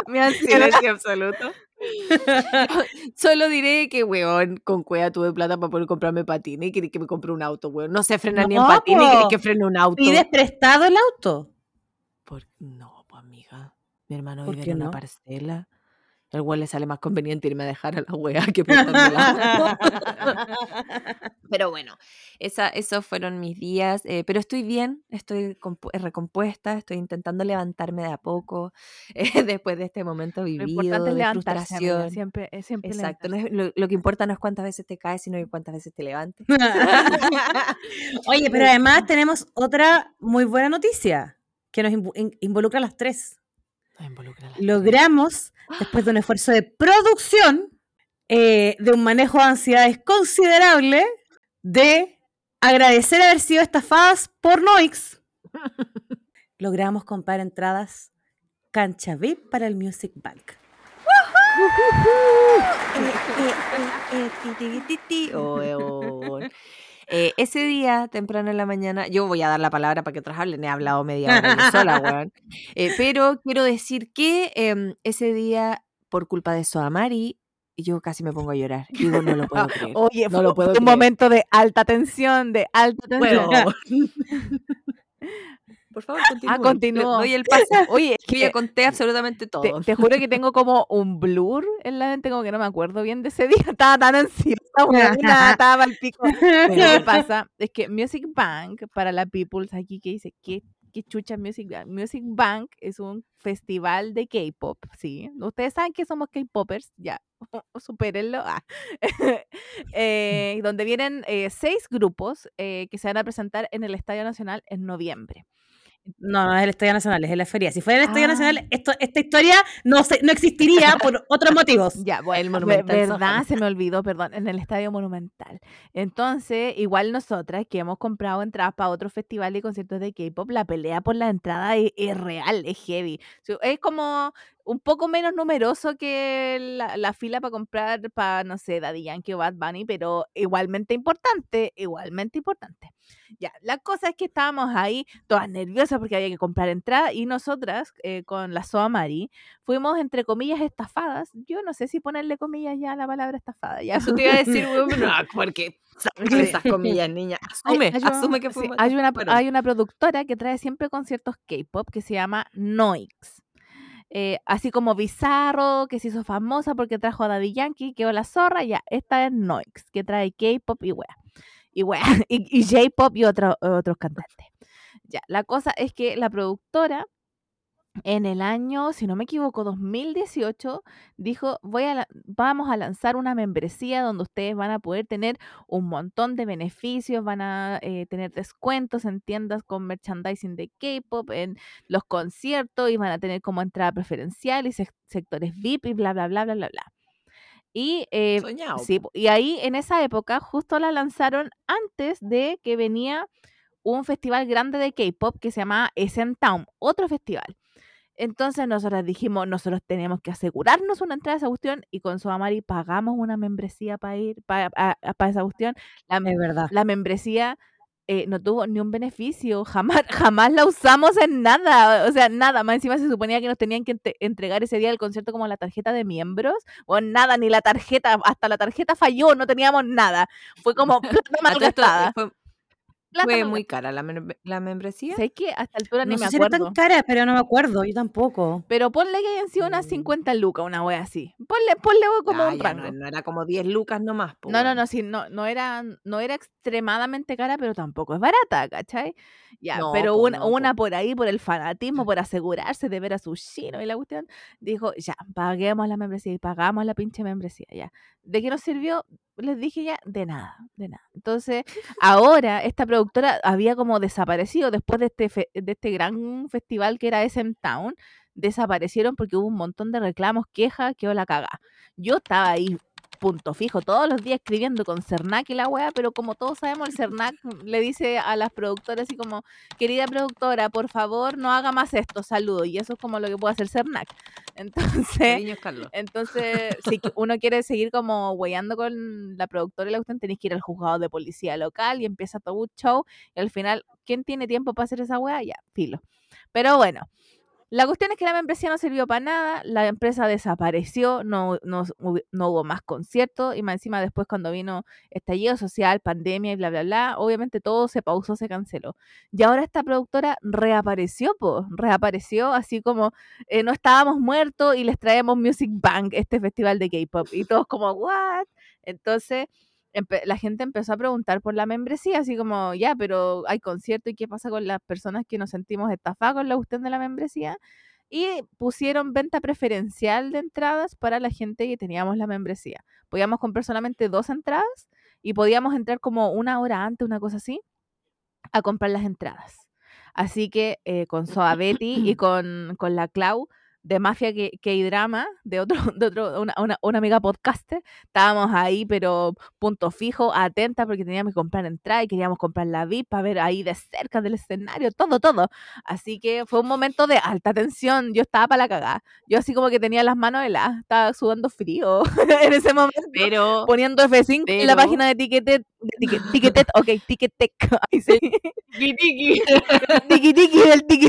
Me han Silencio absoluto. (laughs) Solo diré que, weón, con cueva tuve plata para poder comprarme patines y quería que me compre un auto, weón. No sé frenar ni en patines y quería que frene un auto. ¿Pides prestado el auto? Por- No, pues amiga. Mi hermano ¿Por vive en una parcela. El le sale más conveniente irme a dejar a la wea que auto. Pero bueno, esa, esos fueron mis días. eh, pero estoy bien, estoy compu- recompuesta, estoy intentando levantarme de a poco (laughs) eh, después de este momento Lo vivido es de amiga, frustración. Siempre, es siempre Exacto, no levantarse. es- lo, lo que importa no es cuántas veces te caes, sino cuántas veces te levantes. (laughs) Oye, pero además tenemos otra muy buena noticia que nos invu- in- involucra a las tres. No involucra a las tres. Logramos, después de un esfuerzo de producción, eh, de un manejo de ansiedades considerable, de agradecer haber sido estafadas por Noix, (laughs) logramos comprar entradas cancha VIP para el Music Bank. Eh, ese día, temprano en la mañana, yo voy a dar la palabra para que otros hablen, he hablado media hora yo sola, (laughs) weón. Eh, pero quiero decir que em, ese día, por culpa de Soamari, yo casi me pongo a llorar. Digo, no lo (laughs) puedo creer. Oye, no fue, lo puedo fue un creer. momento de alta tensión, de alta tensión. (laughs) Por favor, continúa. Ah, continúo. Doy el paso. Oye, es que ya conté absolutamente te, todo. te juro que tengo como un blur en la mente, como que no me acuerdo bien de ese día. Estaba tan ansiosa, estaba (laughs) al pico. Pero lo que pasa es que Music Bank, para la peoples aquí que dice, ¿qué, qué chucha Music Bank? Music Bank es un festival de K-pop, ¿sí? Ustedes saben que somos K-popers, ya, (laughs) supérenlo. ah. (laughs) Eh, donde vienen eh, seis grupos eh, que se van a presentar en el Estadio Nacional en noviembre. No, no es el Estadio Nacional, es en la feria. Si fuera el Estadio Ah. Nacional, esto, esta historia no, se, no existiría por otros motivos. (laughs) Ya, bueno, El Monumental verdad, se me olvidó, perdón, en el Estadio Monumental. Entonces, igual nosotras que hemos comprado entradas para otros festivales y conciertos de K-pop, la pelea por la entrada es, es real, es heavy. Es como un poco menos numeroso que la, la fila para comprar para, no sé, Daddy Yankee o Bad Bunny, pero igualmente importante, igualmente importante. Ya, la cosa es que estábamos ahí todas nerviosas porque había que comprar entrada y nosotras, eh, con la Soa Mari, fuimos entre comillas estafadas. Yo no sé si ponerle comillas ya a la palabra estafada. Ya. Eso te iba a decir, (laughs) weón, pero no, porque (laughs) esas comillas, niña. Asume, hay asume que sí, fuimos. hay, una, hay una productora que trae siempre conciertos K-pop que se llama Noix. Eh, así como Bizarro, que se hizo famosa porque trajo a Daddy Yankee, quedó la zorra, ya, esta es Noix, que trae K-pop y wea. Y wea, (laughs) y, y J-pop y otro- otros cantantes. Ya, la cosa es que la productora en el año, si no me equivoco, 2018, dijo, voy a vamos a lanzar una membresía donde ustedes van a poder tener un montón de beneficios, van a eh, tener descuentos en tiendas con merchandising de K-pop, en los conciertos y van a tener como entrada preferencial y sec- sectores VIP y bla, bla, bla, bla, bla, bla. Y, eh, Soñado. sí, y ahí en esa época justo la lanzaron antes de que venía un festival grande de K-pop que se llamaba SM Town, otro festival. Entonces nosotros dijimos, nosotros tenemos que asegurarnos una entrada a esa cuestión y con Soamari pagamos una membresía para ir para esa cuestión. La, Es verdad. la membresía eh, no tuvo ni un beneficio, jamás, (laughs) jamás la usamos en nada, o sea, nada, más encima se suponía que nos tenían que entregar ese día del concierto como la tarjeta de miembros, o nada, ni la tarjeta, hasta la tarjeta falló, no teníamos nada, fue como (laughs) plata malgastada. fue, plata Fue muy cara la, la membresía. ¿Sabes qué? A esta altura No ni sé me si era acuerdo. tan cara, pero no me acuerdo, yo tampoco. Pero ponle que hayan sido unas Mm. 50 lucas, una wea así. Ponle, ponle como Ah, un ya, no, rango. no era como 10 lucas nomás. po, No, no, weón. no, sí, no, no era, no era extremadamente cara, pero tampoco es barata, ¿cachai? Ya, No, pero una, no, una por ahí, por el fanatismo, por asegurarse de ver a su chino y la cuestión, dijo, ya, paguemos la membresía y pagamos la pinche membresía, ya. ¿De qué nos sirvió? Les dije ya, de nada, de nada. Entonces, ahora esta productora había como desaparecido después de este, fe- de este gran festival que era SM Town, desaparecieron porque hubo un montón de reclamos, quejas, quedó la cagada. Yo estaba ahí punto fijo todos los días escribiendo con Cernac y la wea, pero como todos sabemos, el Cernac le dice a las productoras así como, querida productora, por favor no haga más esto, saludo. Y eso es como lo que puede hacer Cernac. (laughs) Entonces, Cariños, Carlos. entonces, (laughs) si uno quiere seguir como weyando con la productora y la cuestión, tenéis que ir al juzgado de policía local y empieza todo un show. Y al final, ¿quién tiene tiempo para hacer esa wea? Ya, filo. Pero bueno, la cuestión es que la membresía no sirvió para nada, la empresa desapareció, no, no, no hubo más conciertos y más encima después cuando vino estallido social, pandemia y bla, bla, bla, obviamente todo se pausó, se canceló. Y ahora esta productora reapareció, pues, reapareció así como eh, no estábamos muertos y les traemos Music Bank, este festival de K-pop. Y todos como, ¿what? Entonces la gente empezó a preguntar por la membresía, así como, ya, pero hay concierto y qué pasa con las personas que nos sentimos estafadas con la cuestión de la membresía. Y pusieron venta preferencial de entradas para la gente que teníamos la membresía. Podíamos comprar solamente dos entradas y podíamos entrar como una hora antes, una cosa así, a comprar las entradas. Así que eh, con (clears throat) Soa Betty y con, con la Clau de Mafia K-Drama, de otro, (laughs) de otro una, una, una amiga podcaster, estábamos ahí, pero punto fijo, atenta, porque teníamos que comprar entrada y queríamos comprar la VIP para ver ahí de cerca del escenario, todo, todo. Así que fue un momento de alta tensión. Yo estaba para la cagada. Yo así como que tenía las manos heladas, estaba sudando frío (laughs) en ese momento Pero, poniendo F5 en la Pero- página de Ticketed, de Ticket- Ticketed, ok, Ticketek, (laughs) ahí sí, tiki tiki del tiki.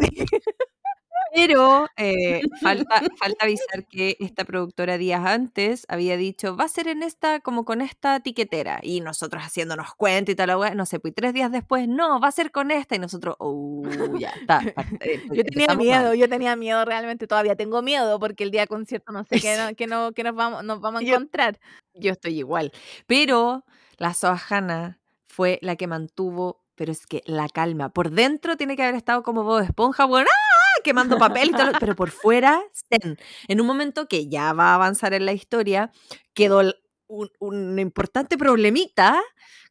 Pero eh, (laughs) falta, falta avisar que esta productora días antes había dicho, va a ser en esta, como con esta tiquetera. Y nosotros haciéndonos cuenta y tal, no sé, pues tres días después, no, va a ser con esta. Y nosotros, oh, ya, está. (laughs) Yo tenía miedo, mal. yo tenía miedo realmente, todavía tengo miedo porque el día de concierto no sé qué, (laughs) no, qué no, qué nos, vamos, nos vamos a encontrar. Yo estoy igual. Pero la Soahana fue la que mantuvo, pero es que la calma. Por dentro tiene que haber estado como Bob Esponja, bueno, ¡ah! Quemando papel y todo, pero por fuera, zen. En un momento que ya va a avanzar en la historia, quedó un, un importante problemita,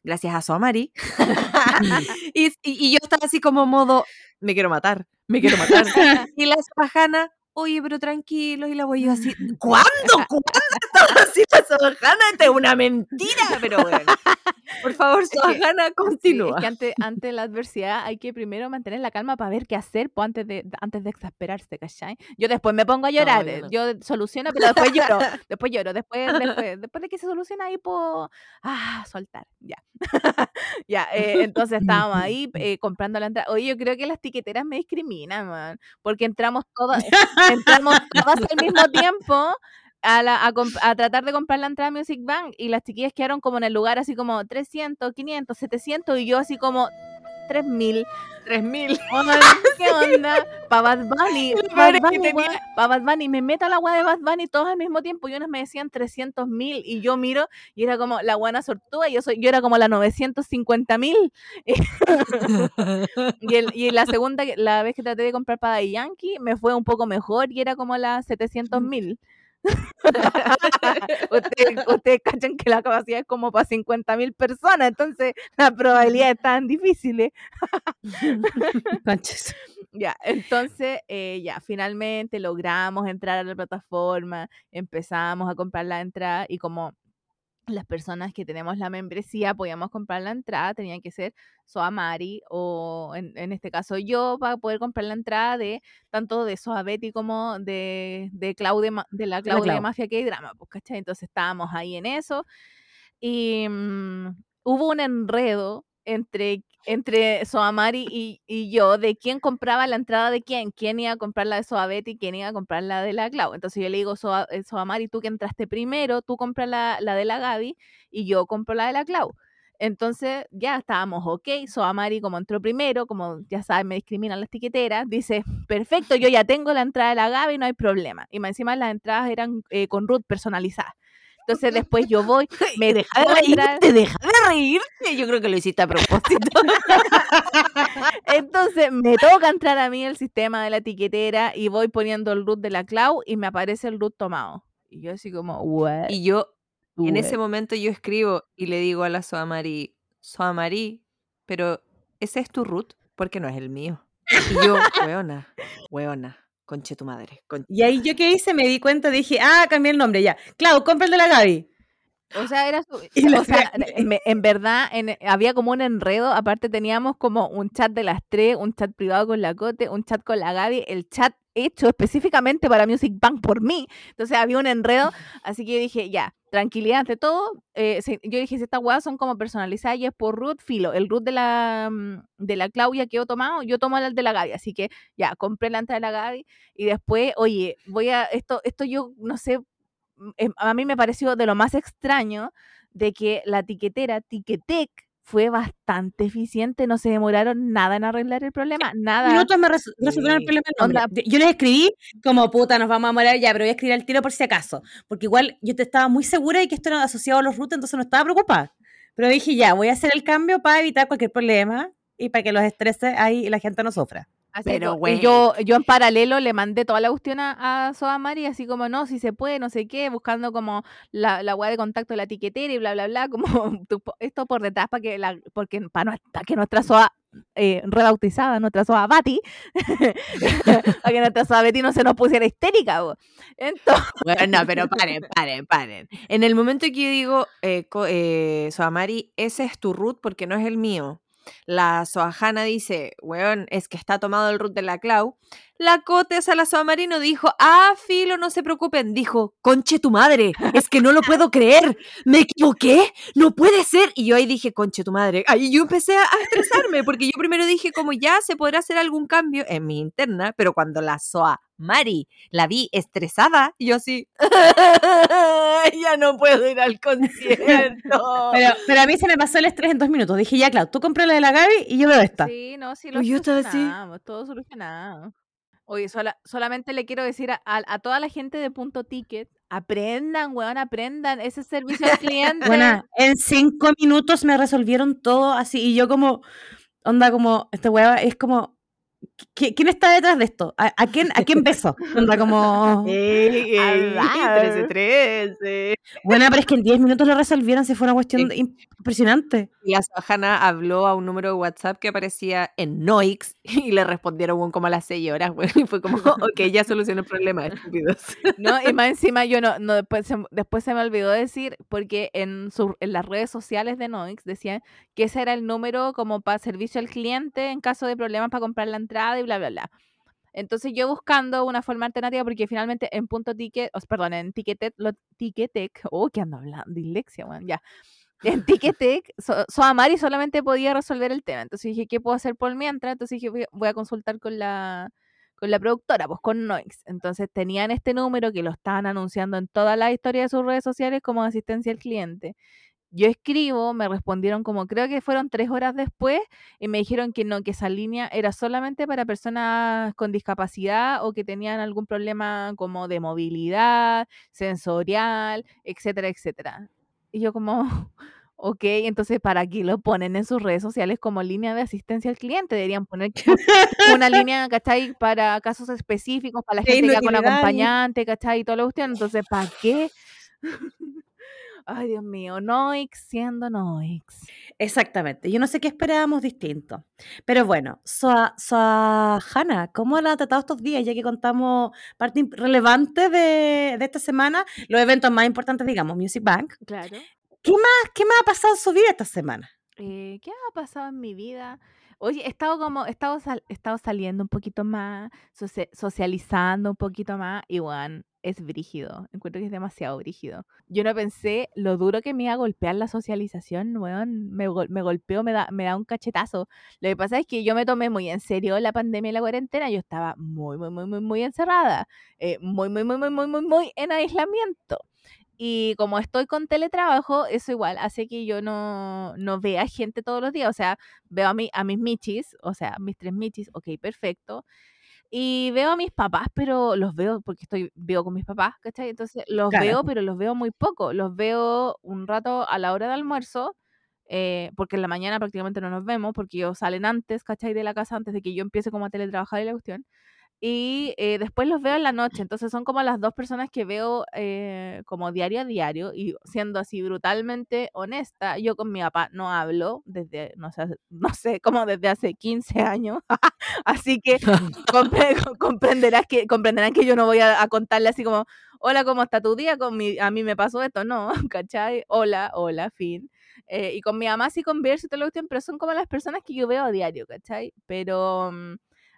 gracias a Soamari. (laughs) y, y, y yo estaba así como modo, me quiero matar, me quiero matar. (laughs) y la Soahana, oye, pero tranquilo, y la voy yo así, (laughs) ¿cuándo? ¿Cuándo estaba así la Soahana? Esta es una mentira, pero bueno. (laughs) Por favor, Soahana, Sí, es continúa. que ante, ante la adversidad hay que primero mantener la calma para ver qué hacer pues, antes, de, antes de exasperarse, ¿cachai? Yo después me pongo a llorar, yo eh, no. yo soluciono, pero después lloro, (laughs) después lloro, después, después, después de que se soluciona ahí puedo, ah, soltar, ya. ya, eh, entonces estábamos ahí eh, comprando la entrada. Oye, yo creo que las tiqueteras me discriminan, man, porque entramos todas, entramos (laughs) todas al mismo tiempo a, la- a a tratar de comprar la entrada a Music Bank y las chiquillas quedaron como en el lugar así como 300, 500, 700 y yo así como 3000. 3000. Ay, ¿Qué onda? Pa' Bad Bunny. Lo Pa' peor es Bad tenía- weón, pa' Bad Bunny. Me meto a la weá de Bad Bunny todos al mismo tiempo y unos me decían 300 mil y yo miro y era como la buena sortuda y yo, soy, yo era como la 950 mil. (laughs) Y, el, y la segunda, la vez que traté de comprar para Yankee, me fue un poco mejor y era como la 700 mil. (laughs) Ustedes, ustedes cachan que la capacidad es como para 50 mil personas, entonces las probabilidades estaban difíciles. (laughs) Conches. Ya, entonces, eh, ya, finalmente logramos entrar a la plataforma, empezamos a comprar la entrada y como las personas que tenemos la membresía podíamos comprar la entrada, tenían que ser Soamari o en, en este caso yo para poder comprar la entrada de tanto de Soa Betty como de, de, de la Claudia Clau. Mafia que drama, pues, ¿cachai? Entonces estábamos ahí en eso y mm, hubo un enredo entre, entre Soamari y, y yo de quién compraba la entrada de quién, quién iba a comprar la de Soabete y quién iba a comprar la de la Clau. Entonces yo le digo, Soa, eh, Soamari, tú que entraste primero, tú compras la, la de la Gaby y yo compro la de la Clau. Entonces, ya estábamos ok. Soamari, como entró primero, como ya saben, me discriminan las tiqueteras, dice: Perfecto, yo ya tengo la entrada de la Gaby, no hay problema. Y más encima las entradas eran eh, con root personalizadas. Entonces, después yo voy, (laughs) me deja de reírte, deja de reírte. Yo creo que lo hiciste a propósito. (laughs) Entonces me toca entrar a mí el sistema de la etiquetera y voy poniendo el root de la cloud y me aparece el root tomado. Y yo así como, what? y yo, en what?". ese momento, yo escribo y le digo a la Soamari, Soamari, pero ese es tu root porque no es el mío. Y yo, (laughs) weona, weona, conche tu madre. conche Y ahí yo qué hice, me di cuenta, dije, ah, cambié el nombre ya. Clau, compra el de la Gaby. O sea, era su- (laughs) o sea, en, verdad en- había como un enredo, aparte teníamos como un chat de las tres, un chat privado con la Cote, un chat con la Gaby, el chat hecho específicamente para Music Bank por mí. Entonces había un enredo, (laughs) así que yo dije, ya, tranquilidad ante todo. eh, se- yo dije, si estas huevas son como personalizadas y es por root, filo, el root de la, mm, de la Claudia quedó tomado, yo tomo el de la Gaby, así que ya, compré la entrada de la Gaby y después, oye, voy a, esto, esto yo no sé, a mí me pareció de lo más extraño de que la tiquetera Tiquetec fue bastante eficiente, no se demoraron nada en arreglar el problema, nada. minutos me res- resolvieron el problema. Onda- Yo les escribí como puta, nos vamos a morar ya, pero voy a escribir al tiro por si acaso. Porque igual yo te estaba muy segura de que esto era asociado a los routes, entonces no estaba preocupada. Pero dije, ya, voy a hacer el cambio para evitar cualquier problema y para que los estreses ahí y la gente no sufra. Así Pero, y yo, yo en paralelo le mandé toda la cuestión a, a Soda Mari, así como, no, si se puede, no sé qué, buscando como la, la weá de contacto de la etiquetera y bla, bla, bla, como (laughs) esto por detrás para que, la, porque, para que nuestra Soa eh, rebautizada, nuestra Soa Bati, (laughs) para que nuestra Soa Betty no se nos pusiera histérica. bo. Entonces, Bueno, pero paren, paren, paren. En el momento que yo digo, eh, eh, Soamari, ese es tu root porque no es el mío. La Soajana dice, weón, es que está tomado el root de la Clau. La Cote, o sea, la Soamari no dijo, ah, filo, no se preocupen. Dijo, conche tu madre, es que no lo puedo (laughs) creer. ¿Me equivoqué? No puede ser. Y yo ahí dije, conche tu madre. Ahí yo empecé a estresarme porque yo primero dije, como ya se podrá hacer algún cambio en mi interna, pero cuando la Soamari la vi estresada, yo así, (laughs) ya no puedo ir al concierto. Pero, pero a mí se me pasó el estrés en dos minutos. Dije, ya, Clau, tú compras la de la Gaby y yo veo esta. sí, no, sí lo Uy, yo estaba así. todo solucionado. Oye, sola- solamente le quiero decir a, a- a toda la gente de Punto Ticket, aprendan, weón, aprendan ese servicio al (laughs) cliente. Buena, en cinco minutos me resolvieron todo así. Y yo como, onda como, esta hueva es como, ¿qui- ¿quién está detrás de esto? ¿A, a quién, ¿A quién beso? Onda como, (laughs) Ey, ey, Hablar. 13, 13. buena, pero es que en 10 minutos lo resolvieron, si fue una cuestión impresionante. Y la Soajana habló a un número de WhatsApp que aparecía en Noix (laughs) y le respondieron como a las 6 horas, weón, y fue como, (laughs) ok, ya solucionó el problema, estúpidos. No, y más encima yo no, no después, se, después se me olvidó decir, porque en, su, en las redes sociales de Noix decían que ese era el número como para servicio al cliente en caso de problemas para comprar la entrada y bla, bla, bla. Entonces yo buscando una forma alternativa, porque finalmente en punto ticket, os, perdón, en Ticketek, lo, oh, que ando hablando, dislexia, weón, ya. En Ticketek, so, Soamari solamente podía resolver el tema. Entonces dije, ¿qué puedo hacer por mientras? Entonces dije, voy, a consultar con la, con la productora, pues con Noix. Entonces tenían este número que lo estaban anunciando en toda la historia de sus redes sociales como asistencia al cliente. Yo escribo, me respondieron como creo que fueron tres horas después y me dijeron que no, que esa línea era solamente para personas con discapacidad o que tenían algún problema como de movilidad, sensorial, etcétera, etcétera. Y yo como, (laughs) ok, entonces ¿para qué lo ponen en sus redes sociales como línea de asistencia al cliente? Deberían poner una línea, ¿cachai? Para casos específicos, para la gente ya con inutilidad, acompañante, ¿cachai? Y todo lo cuestión. Entonces, ¿para qué? (laughs) Ay, Dios mío, Noix siendo Noix. Exactamente. Yo no sé qué esperábamos distinto. Pero bueno, Soa, Soajana, ¿cómo la ha tratado estos días? Ya que contamos parte relevante de, de esta semana, los eventos más importantes, digamos, Music Bank. Claro. ¿Qué más ha pasado en su vida esta semana? Eh, ¿Qué ha pasado en mi vida? Oye, he estado como, he estado, sal- he estado saliendo un poquito más, socia- socializando un poquito más, y bueno, es brígido. Encuentro que es demasiado brígido. Yo no pensé lo duro que me iba a golpear la socialización. Me, me golpeó, me da, me da un cachetazo. Lo que pasa es que yo me tomé muy en serio la pandemia y la cuarentena. Yo estaba muy, muy, muy, muy, muy encerrada. eh, muy, muy, muy, muy, muy, muy, muy en aislamiento. Y como estoy con teletrabajo, eso igual hace que yo no, no vea gente todos los días. O sea, veo a, mi, a mis michis, o sea, mis tres michis, ok, perfecto. Y veo a mis papás, pero los veo porque estoy vivo con mis papás, ¿cachai? Entonces los Claro. veo, pero los veo muy poco. Los veo un rato a la hora de almuerzo, eh, porque en la mañana prácticamente no nos vemos, porque ellos salen antes, ¿cachai? De la casa antes de que yo empiece como a teletrabajar y la cuestión. Y eh, después los veo en la noche, entonces son como las dos personas que veo eh, como diario a diario y siendo así brutalmente honesta, yo con mi papá no hablo desde, no sé, (laughs) no sé, como desde hace 15 años, (laughs) así que (laughs) compre- comprenderás que, comprenderán que yo no voy a, a contarle así como, hola, ¿cómo está tu día? Con mi, a mí me pasó esto, no, ¿cachai? Hola, hola, fin. Eh, y con mi mamá sí converso y todo lo que pero son como las personas que yo veo a diario, ¿cachai? Pero mm,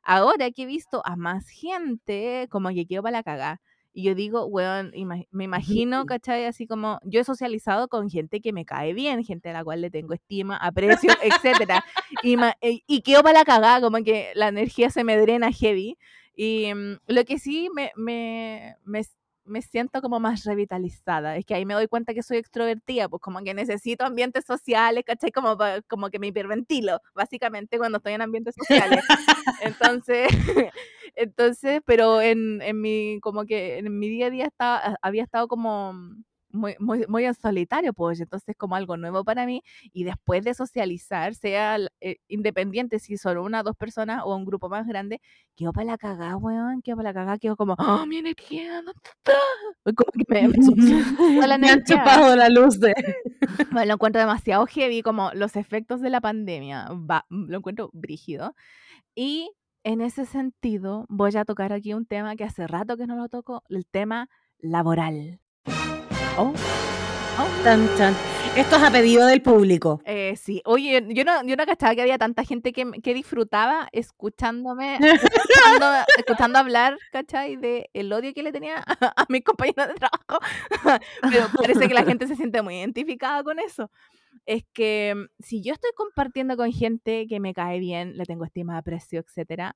ahora que he visto a más gente, como que quedo para la cagá. Y yo digo, weón, me imagino, ¿cachai? Así como yo he socializado con gente que me cae bien, gente a la cual le tengo estima, aprecio, (laughs) etcétera. Y, y quedo para la cagá, como que la energía se me drena heavy. Y mm, lo que sí me, me, me, me siento como más revitalizada. Es que ahí me doy cuenta que soy extrovertida, pues como que necesito ambientes sociales, ¿cachai? Como, como que me hiperventilo, básicamente, cuando estoy en ambientes sociales. (laughs) Entonces, (laughs) entonces, pero en, en mi, como que en mi día a día estaba, había estado como muy, muy, muy en solitario, pues, entonces como algo nuevo para mí, y después de socializar, sea eh, independiente si son una dos personas o un grupo más grande, quedo para la cagada, weón, quedo para la cagada, quedo como, oh, mi energía, ¿dónde está? (laughs) Como que me, me (laughs) la Me han chupado la luz de... (laughs) Bueno, lo encuentro demasiado heavy, como los efectos de la pandemia, va- lo encuentro brígido. Y en ese sentido, voy a tocar aquí un tema que hace rato que no lo toco, el tema laboral. Oh. Tan, tan. Esto es a pedido del público. Eh, sí, oye, yo no, yo no cachaba que había tanta gente que, que disfrutaba escuchándome, (laughs) escuchando, escuchando hablar, ¿cachai? De el odio que le tenía a, (laughs) a mis compañeros de trabajo. (laughs) Pero parece que la gente se siente muy identificada con eso. Es que mm, si yo estoy compartiendo con gente que me cae bien, le tengo estima, aprecio, etcétera,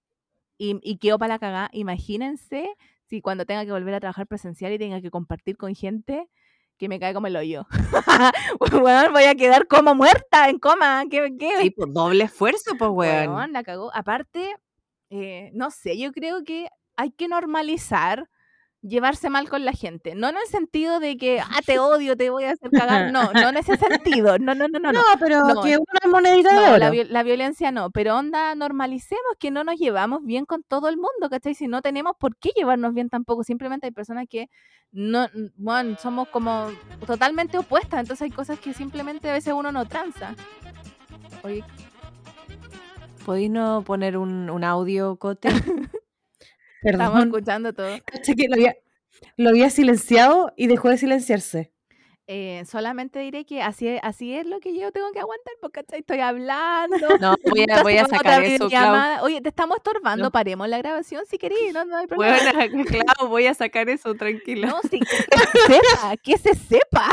y, y quedo para la cagada, imagínense si cuando tenga que volver a trabajar presencial y tenga que compartir con gente que me cae como el hoyo. (laughs) Weón, voy a quedar como muerta, en coma. ¿Qué, qué? Sí, pues doble esfuerzo, pues, weón. Weón, la cagó. Aparte, eh, no sé, yo creo que hay que normalizar llevarse mal con la gente. No en el sentido de que, ah, te (laughs) odio, te voy a hacer cagar. No, no en ese sentido. No, no, no, no. No, pero No, que una monedita de No, oro. la, la violencia no, pero onda, normalicemos que no nos llevamos bien con todo el mundo, ¿cachai? Si no tenemos por qué llevarnos bien tampoco, simplemente hay personas que no, bueno, somos como totalmente opuestas, entonces hay cosas que simplemente a veces uno no tranza. Oye, ¿Podéis no poner un, un audio, Cote? (laughs) estamos Perdón. escuchando todo. Había, lo había silenciado y dejó de silenciarse. Eh, solamente diré que así es, así es lo que yo tengo que aguantar, porque estoy hablando. No, voy a, voy a (laughs) Otra sacar eso, Clau. Oye, te estamos estorbando, No. paremos la grabación si querés, no, no hay problema. Bueno, (laughs) Clau, voy a sacar eso, tranquila. No, sí, que se sepa, que se sepa.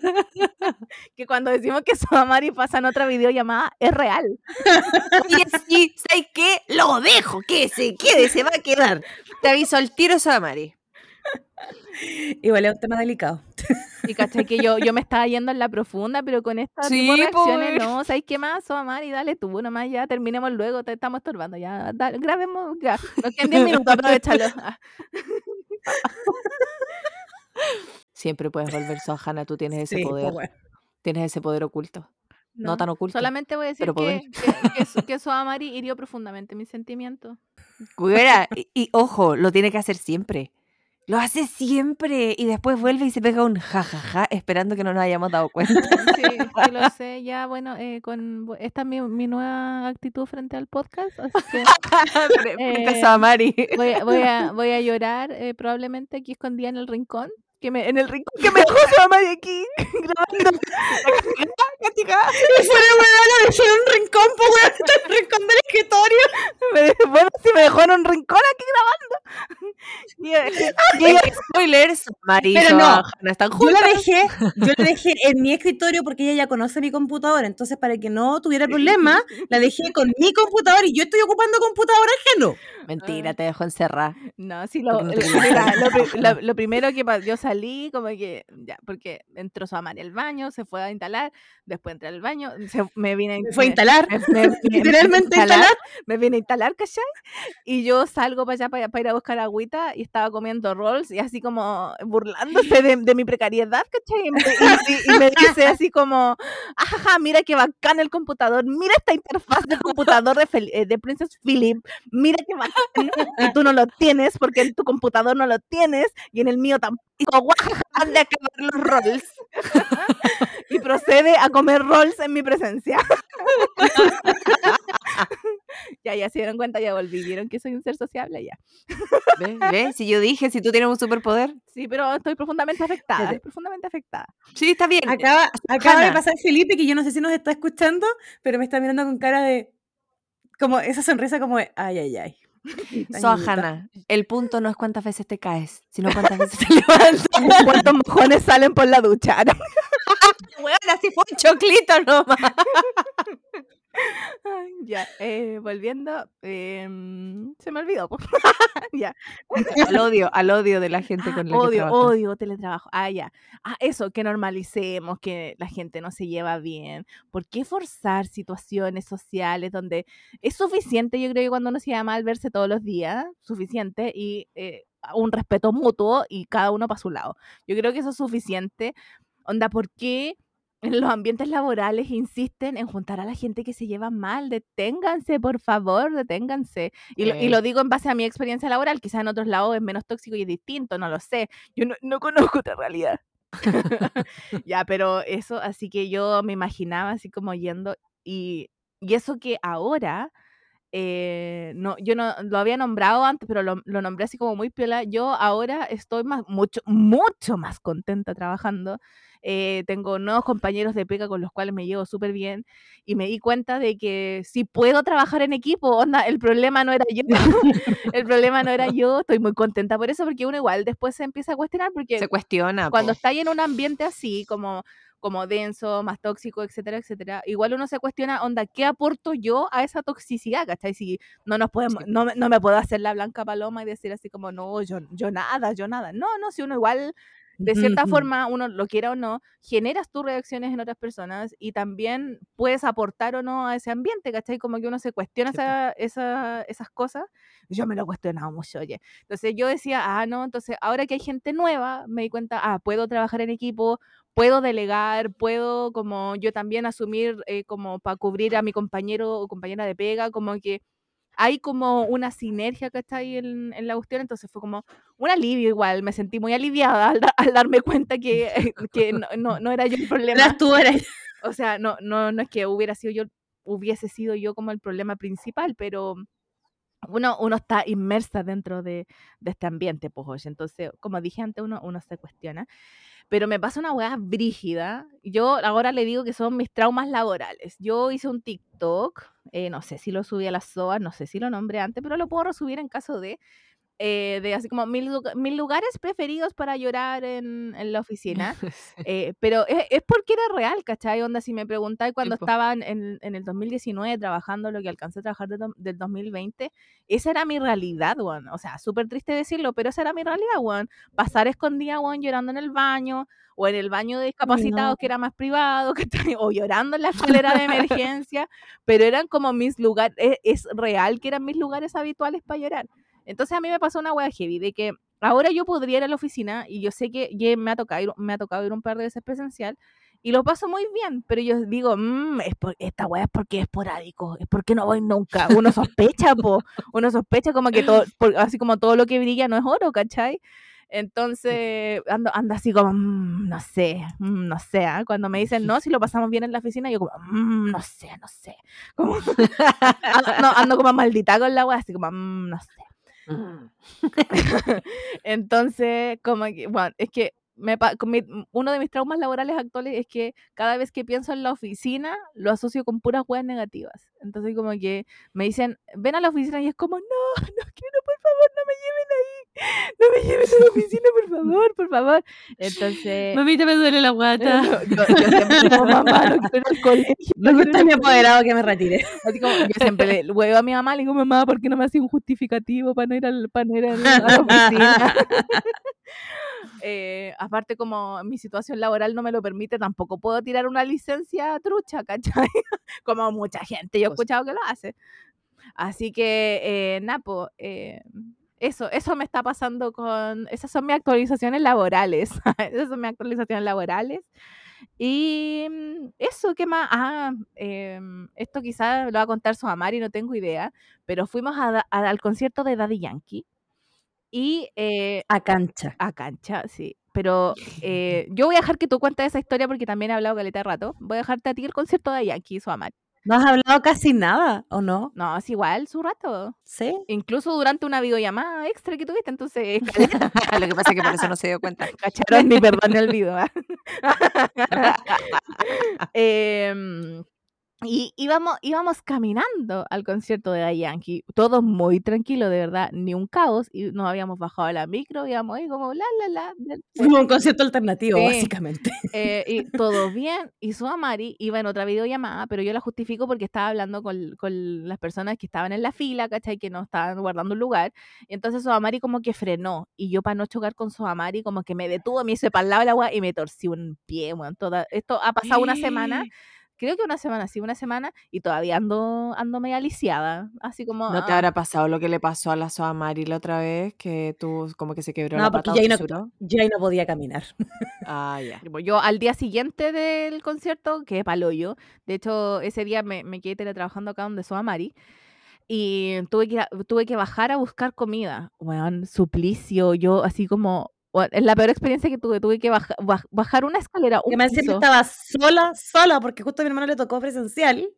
(laughs) que cuando decimos que Soamari pasa en otra videollamada, es real. Oye, sí, ¿sabes qué? Lo dejo, que se quede, se va a quedar. Te aviso al tiro, Samari. Igual es un tema delicado. Y caché que yo, yo me estaba yendo en la profunda, pero con esta tipo de Sí, reacciones, weón. no, ¿sabes qué más? Soamari, dale tú, nomás ya terminemos luego, te estamos estorbando, ya, dale, grabemos, ya. Nos quedan 10 minutos, aprovechalo. (laughs) Siempre puedes volver Sohana, tú tienes ese Sí, poder. pues bueno. Tienes ese poder oculto. No, tan oculto. Solamente voy a decir que, poder. que, que, que Soamari hirió profundamente mis sentimientos. Y ojo, lo tiene que hacer siempre. Lo hace siempre. Y después vuelve y se pega un jajaja esperando que no nos hayamos dado (laughs) cuenta. Sí, sí lo sé. Ya, bueno, eh, con esta es mi, mi nueva actitud frente al podcast. Así (laughs) que Eh, a Samari. voy, a- voy, a, (laughs) voy a llorar eh, probablemente aquí escondida en el rincón. Que me, en el rincón que me dejó su mamá de aquí (laughs) grabando. Y fuera, weón, dejé en un rincón, pues, weón, en el rincón del escritorio. Me dejó- bueno, sí, me dejó en un rincón aquí grabando. Y, y Y ella- spoilers, Marisol Pero no, Hanna están Yo juntas. la dejé, yo la dejé (laughs) en mi escritorio porque ella ya conoce mi computador, entonces para que no tuviera problema, la dejé con mi computador y yo estoy ocupando computador ajeno. Mentira, te dejó encerrada. No, sí, lo, no (laughs) lo- lo lo- lo primero que yo salí, como que, ya, porque entró su en el baño, se fue a instalar, después entré al baño, se, me vine Me fue a instalar, me- me- (laughs) me- me literalmente a instalar, instalar. me vine a instalar, ¿cachai? Y yo salgo para allá para, para ir a buscar agüita y estaba comiendo rolls y así como burlándose de, de mi precariedad, ¿cachai? Y me, y- y- y me dice así como, ajaja, mira qué bacán el computador, mira esta interfaz del computador de, Fel- eh, de Princess Philip, mira qué bacán, y tú no lo tienes porque en tu computador no lo tienes y en el mío tampoco, guajaja, Han de acabar los roles. (laughs) y procede a comer rolls en mi presencia. (laughs) ya, ya se dieron cuenta, ya volví, vieron que soy un ser sociable ya. ¿Ves? ¿Ves? Si yo dije, si tú tienes un superpoder. Sí, pero estoy profundamente afectada, Espérate. profundamente afectada. Sí, está bien. Acaba, acaba de pasar Felipe, que yo no sé si nos está escuchando, pero me está mirando con cara de. Como esa sonrisa como de. Ay, ay, ay. (laughs) So. Hanna, el punto no es cuántas veces te caes, sino cuántas veces te (laughs) levantas. ¿Cuántos mojones salen por la ducha? (laughs) ¿no? Bueno, así fue un choclito nomás. Ya, eh, volviendo, em, se me olvidó. (laughs) ya. (laughs) (laughs) Al odio, al odio de la gente Ah, con la que odio, trabajas. odio teletrabajo. Ah, ya. Ah, eso, que normalicemos, que la gente no se lleva bien. ¿Por qué forzar situaciones sociales donde es suficiente, yo creo que cuando uno se llama mal verse todos los días, suficiente, y eh, un respeto mutuo y cada uno para su lado? Yo creo que eso es suficiente. Onda, ¿por qué en los ambientes laborales insisten en juntar a la gente que se lleva mal? Deténganse, por favor, deténganse. Y, lo, y lo digo en base a mi experiencia laboral, quizás en otros lados es menos tóxico y es distinto, no lo sé. Yo no, no conozco otra realidad. (laughs) (laughs) ya, pero eso, así que yo me imaginaba así como yendo y, y eso que ahora, eh, no, yo no lo había nombrado antes, pero lo, lo nombré así como muy piola. Yo ahora estoy más, mucho, mucho más contenta trabajando. Eh, tengo nuevos compañeros de pega con los cuales me llevo súper bien y me di cuenta de que si puedo trabajar en equipo, onda, el problema no era yo, (laughs) (laughs) el problema no era yo, estoy muy contenta por eso, porque uno igual después se empieza a cuestionar, porque Se cuestiona. cuando po. estáis en un ambiente así, como, como denso, más tóxico, etcétera, etcétera, igual uno se cuestiona, onda, ¿qué aporto yo a esa toxicidad? ¿Cachai? Si no nos podemos, no, me- no me puedo hacer la blanca paloma y decir así como, no, yo, yo nada, yo nada. No, no, si uno igual, de cierta forma, uno lo quiera o no, generas tus reacciones en otras personas y también puedes aportar o no a ese ambiente, ¿cachai? Como que uno se cuestiona Sí, esa- esa- esas cosas. Yo me lo he cuestionado mucho, oye. Entonces yo decía, ah, no, entonces ahora que hay gente nueva, me di cuenta, ah, puedo trabajar en equipo, puedo delegar, puedo como yo también asumir eh, como para cubrir a mi compañero o compañera de pega, como que hay como una sinergia que está ahí en, en la cuestión, entonces fue como un alivio igual, me sentí muy aliviada al, da- (laughs) al darme cuenta que, que no, no, no era yo el (laughs) problema. Eras tú, eras- O sea, no, no, no es que hubiera sido yo, hubiese sido yo como el problema principal, pero uno, uno está inmersa dentro de, este ambiente, pues, oye. Entonces, como dije antes, uno, uno se cuestiona. Pero me pasa una weá brígida. Yo ahora le digo que son mis traumas laborales. Yo hice un TikTok, eh, no sé si lo subí a las SOA, no sé si lo nombré antes, pero lo puedo resubir en caso de, eh, de así como mil, luga- mil lugares preferidos para llorar en, en la oficina. (laughs) Eh, pero es, es porque era real, ¿cachai? Onda, si me preguntáis cuando po. estaba en, el 2019 trabajando lo que alcancé a trabajar de del 2020, esa era mi realidad, weón. O sea, súper triste decirlo, pero esa era mi realidad, weón. Pasar escondida, weón, llorando en el baño, o en el baño de discapacitados no. que era más privado, (laughs) ¿cachai? o llorando en la (laughs) escalera de emergencia, pero eran como mis lugares, es, es real que eran mis lugares habituales para llorar. Entonces a mí me pasó una wea heavy de que ahora yo podría ir a la oficina y yo sé que ya me ha tocado ir, me ha tocado ir un par de veces presencial y lo paso muy bien, pero yo digo, "Mm, es por- esta wea es porque es esporádico, es porque no voy nunca. Uno sospecha, (laughs) po, uno sospecha como que todo, por- así como todo lo que brilla no es oro, ¿cachai? Entonces ando, ando así como, "Mm, no sé, mm, no sé. ¿ah?". Cuando me dicen no, si lo pasamos bien en la oficina, yo como, "Mm, no sé, no sé. Como, (laughs) ando, ando como maldita con la wea, así como, "Mm, no sé. (laughs) Entonces, como que, bueno, es que me, mi- uno de mis traumas laborales actuales es que cada vez que pienso en la oficina, lo asocio con puras weas negativas. Entonces, como que me dicen, ven a la oficina y es como, no, no quiero, por favor, no me lleven ahí. la oficina, por favor, por favor. Entonces, Mamita, me duele la (laughs) guata. yo, yo siempre como mamá, no quiero ir al colegio. No al mi colegio". apoderado que me retire. Así como, yo siempre le huevo a mi mamá, le digo, mamá, ¿por qué no me hace un justificativo para no ir, al, para no ir a la oficina? (laughs) (laughs) Eh, aparte, como mi situación laboral no me lo permite, tampoco puedo tirar una licencia trucha, ¿cachai? (laughs) como mucha gente, yo he Pues- escuchado que lo hace. Así que, eh, Napo, eh, eso, eso me está pasando con, esas son mis actualizaciones laborales, (laughs) esas son mis actualizaciones laborales. Y mm, eso, ¿qué más? Ah, em, esto quizás lo va a contar su Amari, no tengo idea, pero fuimos a a- al concierto de Daddy Yankee y eh, A cancha. a cancha, sí. Pero (laughs) eh, yo voy a dejar que tú cuentes esa historia porque también he hablado caleta de rato. Voy a dejarte a ti el concierto de Yankee, su Amari. No has hablado casi nada, ¿o no? No, es igual, su rato. ¿Sí? Incluso durante una videollamada extra que tuviste, entonces (laughs) Lo que pasa es que por eso no se dio cuenta. (laughs) cacharon ni perdón el video. ¿ah? Em, y íbamos, íbamos caminando al concierto de Daddy Yankee, todo muy tranquilo, de verdad, ni un caos, y nos habíamos bajado a la micro, íbamos ahí como la, la, la, del- Como un concierto alternativo, Sí. básicamente. eh, y todo (laughs) bien, y su Amari iba en otra videollamada, pero yo la justifico porque estaba hablando con, con las personas que estaban en la fila, ¿cachai? Que no estaban guardando un lugar, y entonces su Amari como que frenó, y yo para no chocar con su Amari como que me detuvo, me hice para el agua y me torcí un pie, weón, toda, esto ha pasado una semana, (gasps) creo que una semana, sí, una semana, y todavía ando, ando media lisiada, así como... ¿No te ah, habrá pasado lo que le pasó a la Soamari la otra vez? Que tú como que se quebró No, la porque pata o ya ahí no- no podía caminar. Ah, ya. Yo al día siguiente del concierto quedé paloyo. De hecho, ese día me, me quedé teletrabajando acá donde soy Mari. Y tuve que, ir a- tuve que bajar a buscar comida. Weón, suplicio. Yo así como... weón, es la peor experiencia que tuve. Tuve que baja- baj- bajar una escalera, un Que encima piso. estaba sola, sola, porque justo a mi hermano le tocó presencial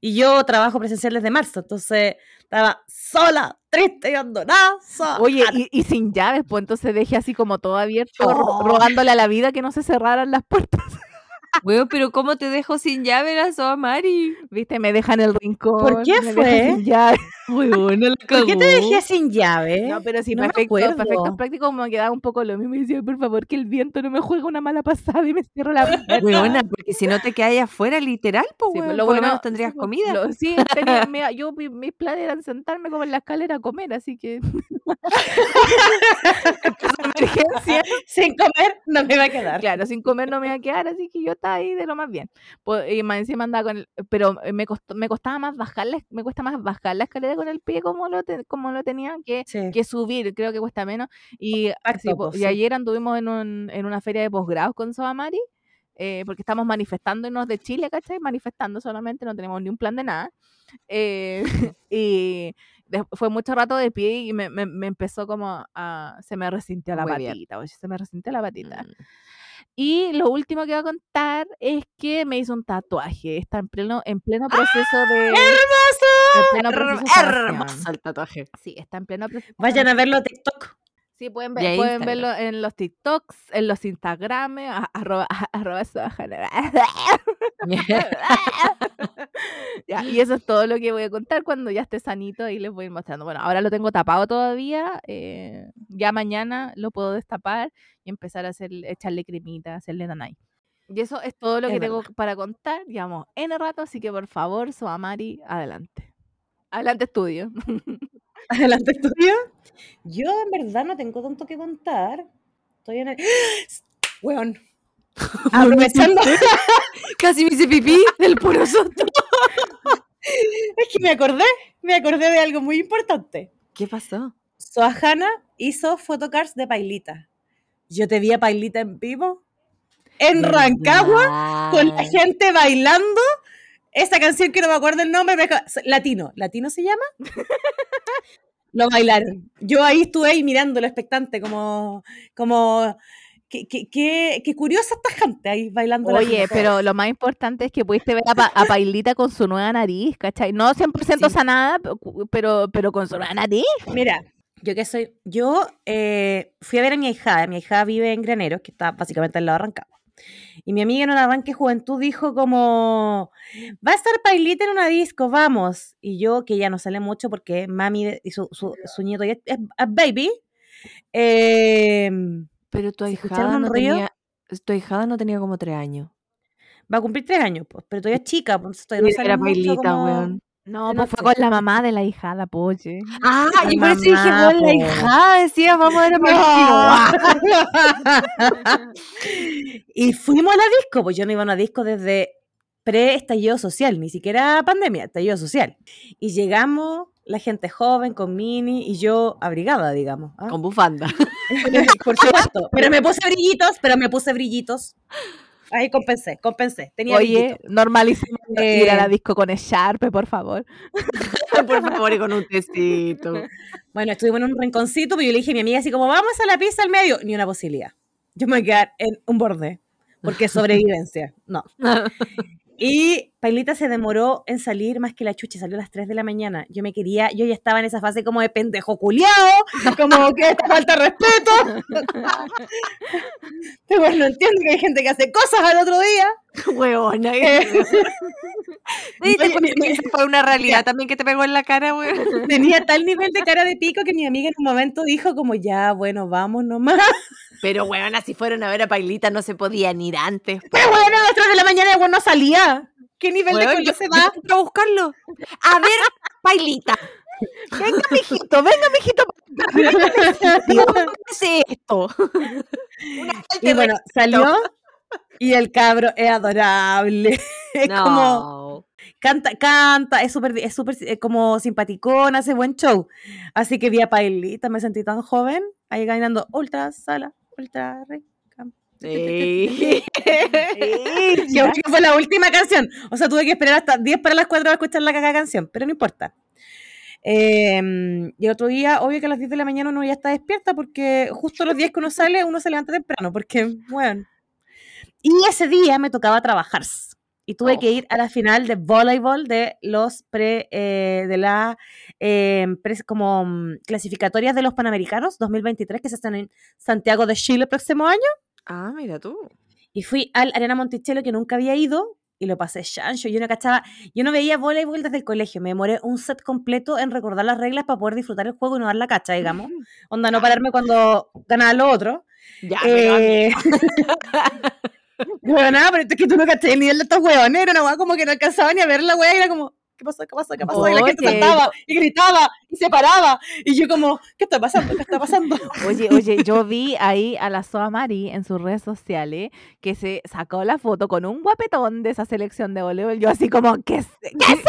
y yo trabajo presencial desde marzo, entonces estaba sola, triste y abandonada. sola. Oye, y, y sin llaves, pues entonces dejé así como todo abierto, Oh. rogándole a la vida que no se cerraran las puertas. (laughs) Weón, pero ¿cómo te dejo sin llave la Soamari? Viste, me dejan el rincón. qué me dejan fue? sin llave. Weón, ¿Por qué te dejé sin llave? No, pero sí, No me perfecto, perfecto, acuerdo. práctico, me quedaba un poco lo mismo y decía, por favor, que el viento no me juegue una mala pasada y me cierro la (laughs) puerta. Weona, porque si no te quedas afuera, literal, pues Sí, weón, pues, lo por lo menos tendrías sí, pues, comida. lo- sí, tenía- yo mi- mis planes eran sentarme como en la escalera a comer, así que en (laughs) (laughs) emergencia, Sin comer no me iba a quedar. claro, sin comer no me iba a quedar, así que yo estaba ahí de lo más bien. Pues, y más encima andaba con el, pero me costó, me costaba más bajar la, me cuesta más bajar la escalera con el pie como lo, te- como lo tenía que Sí. que subir, creo que cuesta menos. Y, Exacto, sí, po, po, y sí. ayer anduvimos en, un- en una feria de posgrados con Soamari, eh, porque estamos manifestándonos de Chile, ¿cachai? Manifestando solamente, no tenemos ni un plan de nada. Eh, (laughs) y fue mucho rato de pie y me, me- me empezó como a... Se me resintió la Muy patita, oye, se me resintió la patita. Mm. Y lo último que voy a contar es que me hizo un tatuaje. Está en pleno, en pleno proceso de... En pleno Her- proceso de. Hermoso el tatuaje. Sí, está en pleno proceso Vayan a verlo a TikTok. Sí, pueden, ver, pueden Instagram. verlo en los TikToks, en los Instagrames, arroba, (laughs) arroba. (laughs) Ya, y eso es todo lo que voy a contar cuando ya esté sanito y les voy a ir mostrando. Bueno, ahora lo tengo tapado todavía. eh, ya mañana lo puedo destapar y empezar a hacer, echarle cremita, hacerle nanay. Y eso es todo lo Es que tengo para contar. Llevamos N rato, así que por favor, Soamari, adelante. Adelante, estudio. (laughs) Adelante, estudio. Yo en verdad no tengo tanto que contar. Estoy en el. Weón. Aprovechando. (laughs) Casi me hice pipí del puro susto. (laughs) es que me acordé. Me acordé de algo muy importante. ¿Qué pasó? Soahana hizo photocards de Pailita. Yo te vi a Pailita en vivo. En Rancagua. con la gente bailando esa canción que no me acuerdo el nombre, pero es latino, latino se llama. (laughs) Lo bailaron. Yo ahí estuve ahí mirándolo expectante, como, como, qué, qué, qué- qué curiosa esta gente ahí bailando. la Oye, pero lo más importante es que pudiste ver a, Pa- a Pailita con su nueva nariz, ¿cachai? No 100% Sí. sanada, pero, pero con su nueva nariz. Mira, yo que soy, yo eh, fui a ver a mi hija, mi hija vive en Graneros, que está básicamente al lado de Rancagua. Y mi amiga en un arranque juventud dijo como, va a estar Pailita en una disco, vamos. Y yo, que ya no sale mucho porque mami y su, su, su nieto ya es, baby, Em, Pero tu ¿Se ahijada no tenía, tu ahijada no tenía como tres años. va a cumplir tres años, pues, pero todavía es chica, pues todavía no sale era mucho bailita, como- weón. No, pues fue con la mamá de la hijada, poche. Ah, La y por eso dije, weón, la hijada decía, vamos a ver a (laughs) Paquito. (laughs) y fuimos a la disco, pues yo no iba a una disco desde pre-estallido social, ni siquiera pandemia, estallido social. Y llegamos, la gente joven, con mini, y yo abrigada, digamos. ¿ah? Con bufanda. (laughs) Por supuesto. Pero me puse brillitos, pero me puse brillitos. Ahí compensé, compensé. Tenía Oye, normalísimo ir a la Eh, disco con Sharpe, por favor. (laughs) por favor, y con un tecito. Bueno, estuvimos en un rinconcito, pero yo le dije a mi amiga así como, vamos a la pizza al medio. Ni una posibilidad. Yo me voy a quedar en un borde, porque es sobrevivencia. No. (laughs) Y Pailita se demoró en salir más que la chucha, salió a las 3 de la mañana. Yo me quería, yo ya estaba en esa fase como de pendejo culiao, como que esta falta de respeto. (laughs) Pero bueno, no entiendo que hay gente que hace cosas al otro día. Huevona. Eh, (laughs) esa fue una realidad también que te pegó en la cara, weón. (laughs) tenía tal nivel de cara de pico que mi amiga en un momento dijo como, ya, bueno, vamos nomás. Pero, weón, si fueron a ver a Pailita no se podían ir antes. Pero bueno, a las 3 de la mañana el no salía. ¿Qué nivel de Weón, coño yo, se yo va? fui a buscarlo. A ver, Pailita. Venga, (laughs) mijito, venga, mijito. (laughs) ¿Qué es esto? Y bueno, salió y el cabro es adorable. (laughs) Es como, No. canta, canta, es súper, es súper eh, como simpaticón, hace buen show. Así que vi a Pailita, me sentí tan joven, ahí caminando ultra sala, ultra rica. Sí. (laughs) Que que fue la última canción. O sea, tuve que esperar hasta 10 para las 4 para escuchar la cagada canción, pero no importa. Eh, y el otro día, obvio que a las 10 de la mañana uno ya está despierta porque justo los días que uno sale, uno se levanta temprano, porque, bueno. Y ese día me tocaba trabajar. Y tuve que Oh. ir a la final de voleibol de los pre, eh, de la eh, pre- como mm, clasificatorias de los Panamericanos 2023 que se hacen en Santiago de Chile el próximo año. Ah, mira tú. Y fui al Arena Monticello que nunca había ido y lo pasé chancho. Yo no cachaba, yo no veía voleibol desde el colegio. Me demoré un set completo en recordar las reglas para poder disfrutar el juego y no dar la cacha, digamos. Onda, no pararme cuando ganaba lo otro. Ya, pero Eh, Bueno, (laughs) pero es que tú no caché el nivel de estos huevones. Era una hueá como que no alcanzaba ni a ver la hueá y era como, ¿qué pasó? ¿Qué pasó? ¿Qué pasó? Y la gente saltaba y gritaba y se paraba. Y yo como, ¿qué está pasando? ¿Qué está pasando? (laughs) Oye, oye, yo vi ahí a la Soa Mari en sus redes sociales que se sacó la foto con un guapetón de esa selección de voleibol. Yo así como, ¿qué es, qué es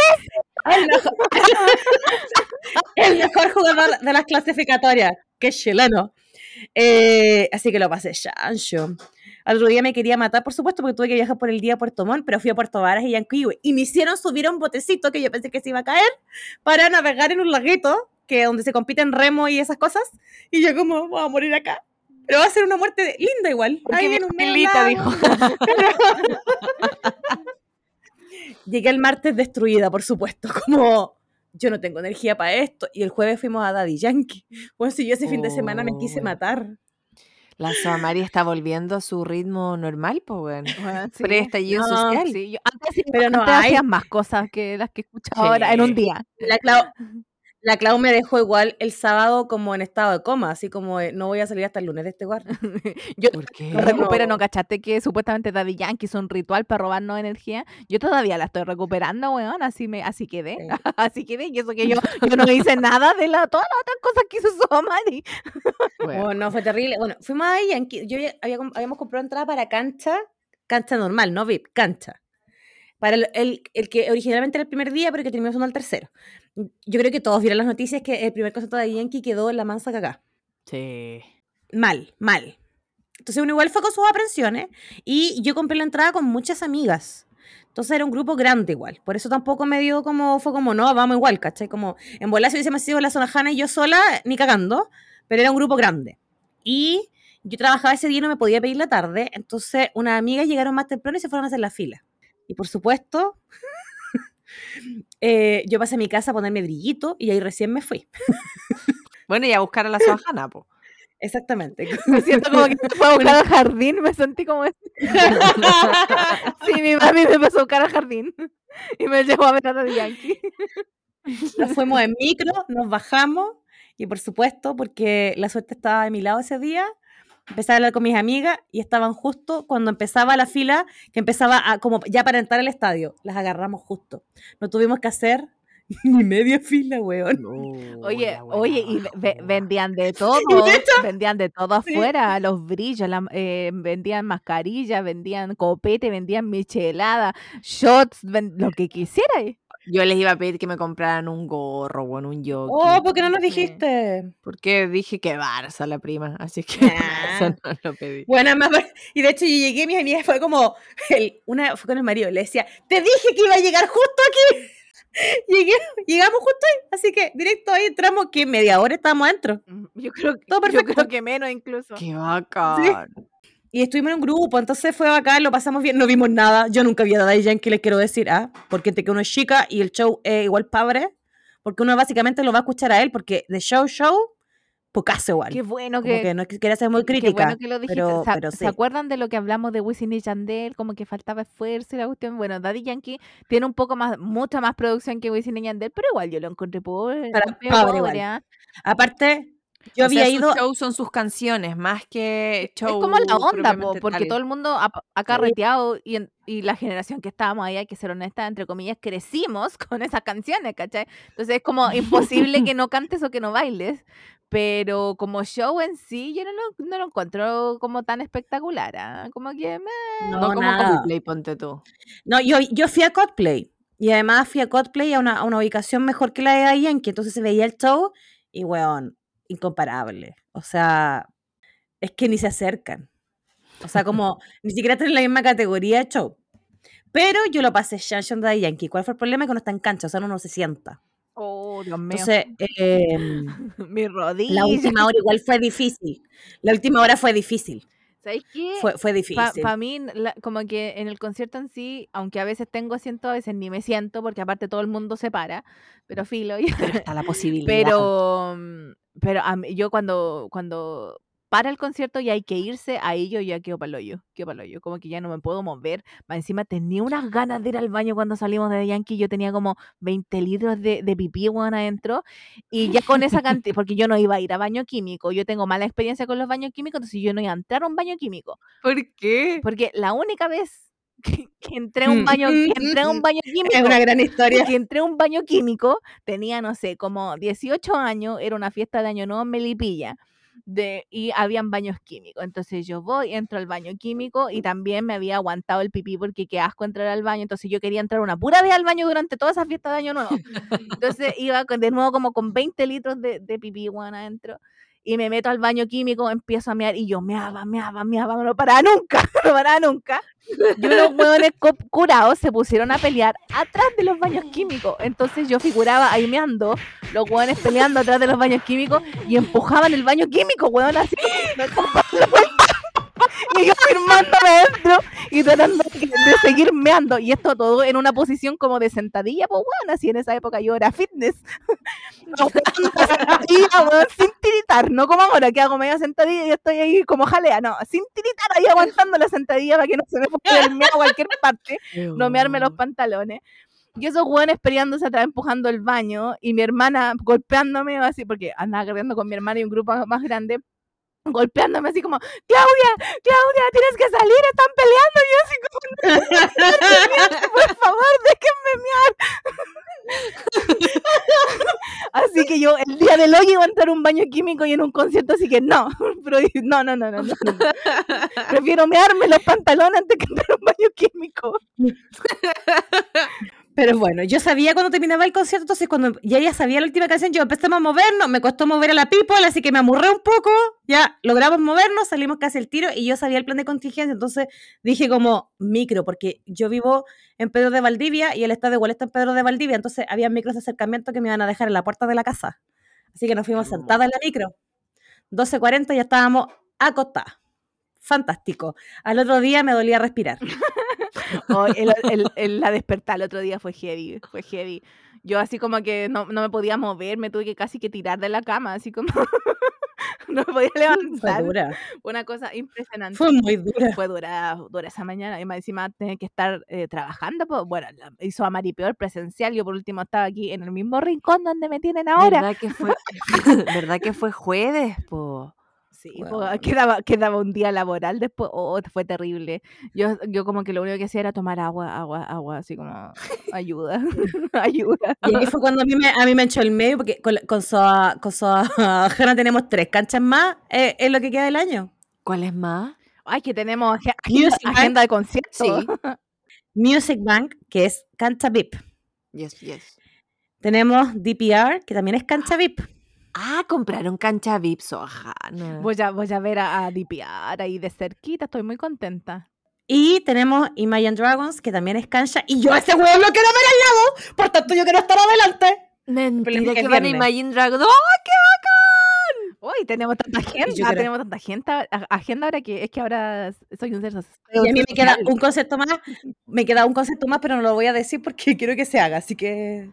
El mejor, (laughs) el mejor jugador de las clasificatorias, que es chileno. Eh, así que lo pasé chancho. Al otro día me quería matar, por supuesto, porque tuve que viajar por el día a Puerto Montt, pero fui a Puerto Varas y Yanquihue. Y me hicieron subir a un botecito que yo pensé que se iba a caer para navegar en un laguito, que donde se compiten remo y esas cosas. Y yo como, voy a morir acá. Pero va a ser una muerte linda igual. Porque Ahí mi en un lago. dijo. (laughs) Llegué el martes destruida, por supuesto, como yo no tengo energía para esto. Y el jueves fuimos a Daddy Yankee. Bueno, si yo ese fin de semana me quise Oh. matar. La Soamari está volviendo a su ritmo normal, pues, weón. Bueno, sí. Pre-estallido No, social. Sí, yo antes, sí- Pero no antes más cosas que las que escucho ahora en un Sí. día. La Clau, (laughs) la Clau me dejó igual el sábado como en estado de coma, así como no voy a salir hasta el lunes de este lugar. (laughs) Yo ¿Por qué? lo recupero, No. ¿no cachaste que supuestamente Daddy Yankee hizo un ritual para robarnos energía? Yo todavía la estoy recuperando, weón, así me, así quedé, Sí. (laughs) así quedé, y eso que yo, yo no hice nada de la, todas las otras cosas que hizo Somari. (laughs) Bueno, Oh, no, fue terrible. Bueno, fuimos a Yankee. Yo había, habíamos comprado entrada para cancha, cancha normal, no VIP, cancha. Para el, el- el que originalmente era el primer día, pero que terminó siendo el tercero. Yo creo que todos vieron las noticias que el primer concierto de Yankee quedó en la mansa cagá. sí. mal, mal. Entonces uno igual fue con sus aprensiones y yo compré la entrada con muchas amigas. Entonces era un grupo grande igual. Por eso tampoco me dio como, fue como, no, vamos igual, ¿cachai? Como en bola si hubiésemos sido la zona Jana y yo sola, ni cagando, pero era un grupo grande. Y yo trabajaba ese día y no me podía pedir la tarde, entonces unas amigas llegaron más temprano y se fueron a hacer la fila. Y por supuesto, eh, yo pasé a mi casa a ponerme brillito y ahí recién me fui. Bueno, y a buscar a la Soajana, po. Exactamente. (laughs) Me siento como que fue a buscar al jardín, me sentí como... (laughs) sí, mi mami me pasó a buscar al jardín y me llevó a ver a Daddy Yankee. Nos fuimos en micro, nos bajamos Y por supuesto, porque la suerte estaba de mi lado ese día, empecé a hablar con mis amigas y estaban justo cuando empezaba la fila, que empezaba a, como ya para entrar al estadio. Las agarramos justo. No tuvimos que hacer (laughs) ni media fila, weón. Oye, la weá oye, y ve- vendían de (laughs) todo, vendían de todo Sí. afuera, los brillos, la- eh, vendían mascarillas, vendían copete, vendían michelada, shots, ven- lo que quisiera. Yo les iba a pedir que me compraran un gorro, bueno, un jockey. Oh, ¿por qué no nos porque- dijiste? Porque dije que Barça la prima, así que (laughs) Ah. eso no lo pedí. Bueno, apar- y de hecho yo llegué, y mis amigas fue como, el- una fue con el marido, le decía, te dije que iba a llegar justo aquí. (laughs) Llegué, llegamos justo ahí, así que directo ahí entramos, que media hora estábamos adentro. Mm, Yo creo, que- Todo yo perfecto. creo que menos incluso. Qué bacán. Y estuvimos en un grupo, entonces fue bacán, lo pasamos bien, no vimos nada. Yo nunca vi a Daddy Yankee, les quiero decir, ah, porque entre que uno es chica y el show es igual padre, porque uno básicamente lo va a escuchar a él, porque de show, show, pocaso igual. Qué bueno que, que no es que quiera ser muy Qué crítica, bueno que lo dijiste. pero, ¿Se, pero se sí. acuerdan de lo que hablamos de Wisin y Yandel? Como que faltaba esfuerzo y la cuestión. Bueno, Daddy Yankee tiene un poco más, mucha más producción que Wisin y Yandel, pero igual yo lo encontré pobre. Para- medio pobre igual. pobre, ¿ah? Aparte, yo O sea, había su ido... show son sus canciones, más que show. Es como la onda, po, porque tal. todo el mundo ha, ha carreteado y, en- y la generación que estábamos ahí, hay que ser honesta, entre comillas, crecimos (laughs) con esas canciones, ¿cachai? Entonces es como imposible que (laughs) no cantes o que no bailes, pero como show en sí, yo no lo, no lo encuentro como tan espectacular, ¿ah? Como que... meh. No, No, como nada. Coldplay, ponte tú. No, yo, yo fui a Coldplay. Y además fui a Coldplay a una, a una ubicación mejor que la de Yankee. Entonces se veía el show y, weón, incomparable. O sea, es que ni se acercan. O sea, (laughs) como ni siquiera tienen la misma categoría de show. Pero yo lo pasé Shanshon de Yankee. ¿Cuál fue el problema? Que no está en cancha, o sea, uno no se sienta. Oh, Dios mío. Entonces, em, (laughs) Mi rodilla. la última hora igual fue difícil. La última hora fue difícil. ¿Sabes qué? Fue, fue difícil. Para mí, la- como que en el concierto en sí, aunque a veces tengo asiento, a veces ni me siento, porque aparte todo el mundo se para, pero filo. Pero está la (laughs) posibilidad. pero mm, pero a mí- yo cuando, cuando para el concierto y hay que irse, ahí yo ya quedo pa'l hoyo, quedo pa'l hoyo, como que ya no me puedo mover. Más encima tenía unas ganas de ir al baño cuando salimos de Yankee, yo tenía como 20 litros de, de pipí, weón, adentro, y ya con esa cantidad, (laughs) porque yo no iba a ir a baño químico, yo tengo mala experiencia con los baños químicos, entonces yo no iba a entrar a un baño químico. ¿Por qué? Porque la única vez que, que entré a un baño, que (laughs) entré a un baño químico, Es una gran historia. que entré a un baño químico, tenía, no sé, como 18 años, era una fiesta de Año Nuevo en Melipilla. De, y habían baños químicos. Entonces yo voy, entro al baño químico y también me había aguantado el pipí porque qué asco entrar al baño. Entonces yo quería entrar una pura vez al baño durante toda esa fiesta de Año Nuevo. (laughs) Entonces iba con- de nuevo como con 20 litros de, de pipí, weón, adentro. Y me meto al baño químico, empiezo a mear y yo meaba, meaba, meaba, no paraba nunca, (laughs) no paraba nunca. Y unos (laughs) hueones curados se pusieron a pelear atrás de los baños químicos. Entonces yo figuraba ahí meando, los hueones peleando atrás de los baños químicos y empujaban el baño químico, hueón, así (laughs) como. (laughs) Y yo firmándome adentro y tratando de, de seguir meando. Y esto todo en una posición como de sentadilla, pues bueno, así en esa época yo era fitness. (laughs) La sentadilla, weón, sin tiritar, no como ahora que hago media sentadilla y estoy ahí como jalea, no, sin tiritar ahí aguantando la sentadilla para que no se me fuera el meo a cualquier parte, (laughs) no mearme los pantalones. Y esos hueones peleándose atrás, empujando el baño, y mi hermana golpeándome así, porque andaba corriendo con mi hermana y un grupo más grande, golpeándome así como, Claudia, Claudia, tienes que salir, están peleando. Yo así como, por favor, déjenme mear. (laughs) así que yo el día del hoy iba a entrar a un baño químico y en un concierto, así que no, (laughs) pero no, no, no, no. no. Prefiero mearme los pantalones antes que entrar a un baño químico. (laughs) Pero bueno, yo sabía cuando terminaba el concierto, entonces cuando ya ella sabía la última canción, yo empezamos a movernos, me costó mover a la people, así que me amurré un poco, ya logramos movernos, salimos casi el tiro y yo sabía el plan de contingencia, entonces dije como micro, porque yo vivo en Pedro de Valdivia y el estadio igual está en Pedro de Valdivia, entonces había micros de acercamiento que me iban a dejar en la puerta de la casa. Así que nos fuimos sentadas en la micro. 12.40 ya estábamos acostadas. Fantástico. Al otro día me dolía respirar. (laughs) Oh, el, el- el- la despertar el otro día fue heavy, fue heavy. Yo así como que no, no me podía mover, me tuve que casi que tirar de la cama, así como... (laughs) no me podía Fue levantar. dura. Una cosa impresionante. Fue muy dura. Fue dura, dura esa mañana y más encima tener que estar eh, trabajando. Pues, bueno, hizo a Mari peor presencial. Yo por último estaba aquí en el mismo rincón donde me tienen ahora. ¿Verdad que fue, (laughs) ¿verdad que fue jueves, po? Sí, po, Weón. quedaba, quedaba un día laboral después. Oh, fue terrible. Yo, yo como que lo único que hacía era tomar agua, agua, agua, así como ayuda, (laughs) ayuda. Y ahí fue cuando a mí me, a mí me echó el medio, porque con, con Soa, con Soa (laughs) tenemos tres canchas más eh, en lo que queda del año. ¿Cuál es más? Ay, que tenemos ag- agenda, Music Bank. de conciertos. Sí. Music Bank, que es cancha VIP. Yes, yes. Tenemos DPR, que también es cancha VIP. Ah, compraron cancha VIP, Sojana. Voy a, voy a ver a, a DPR ahí de cerquita, estoy muy contenta. Y tenemos Imagine Dragons, que también es cancha. Y yo a ese huevo lo quiero ver al lado. Por tanto, yo quiero estar adelante. Mentira que el van a. Imagine Dragon. ¡Oh, qué bacán! Uy, tenemos tanta agenda, creo- tenemos tanta agenda, a- agenda ahora que es que ahora soy un ser social. Y a mí me queda un concepto más. Me queda un concepto más, pero no lo voy a decir porque (laughs) quiero que se haga. Así que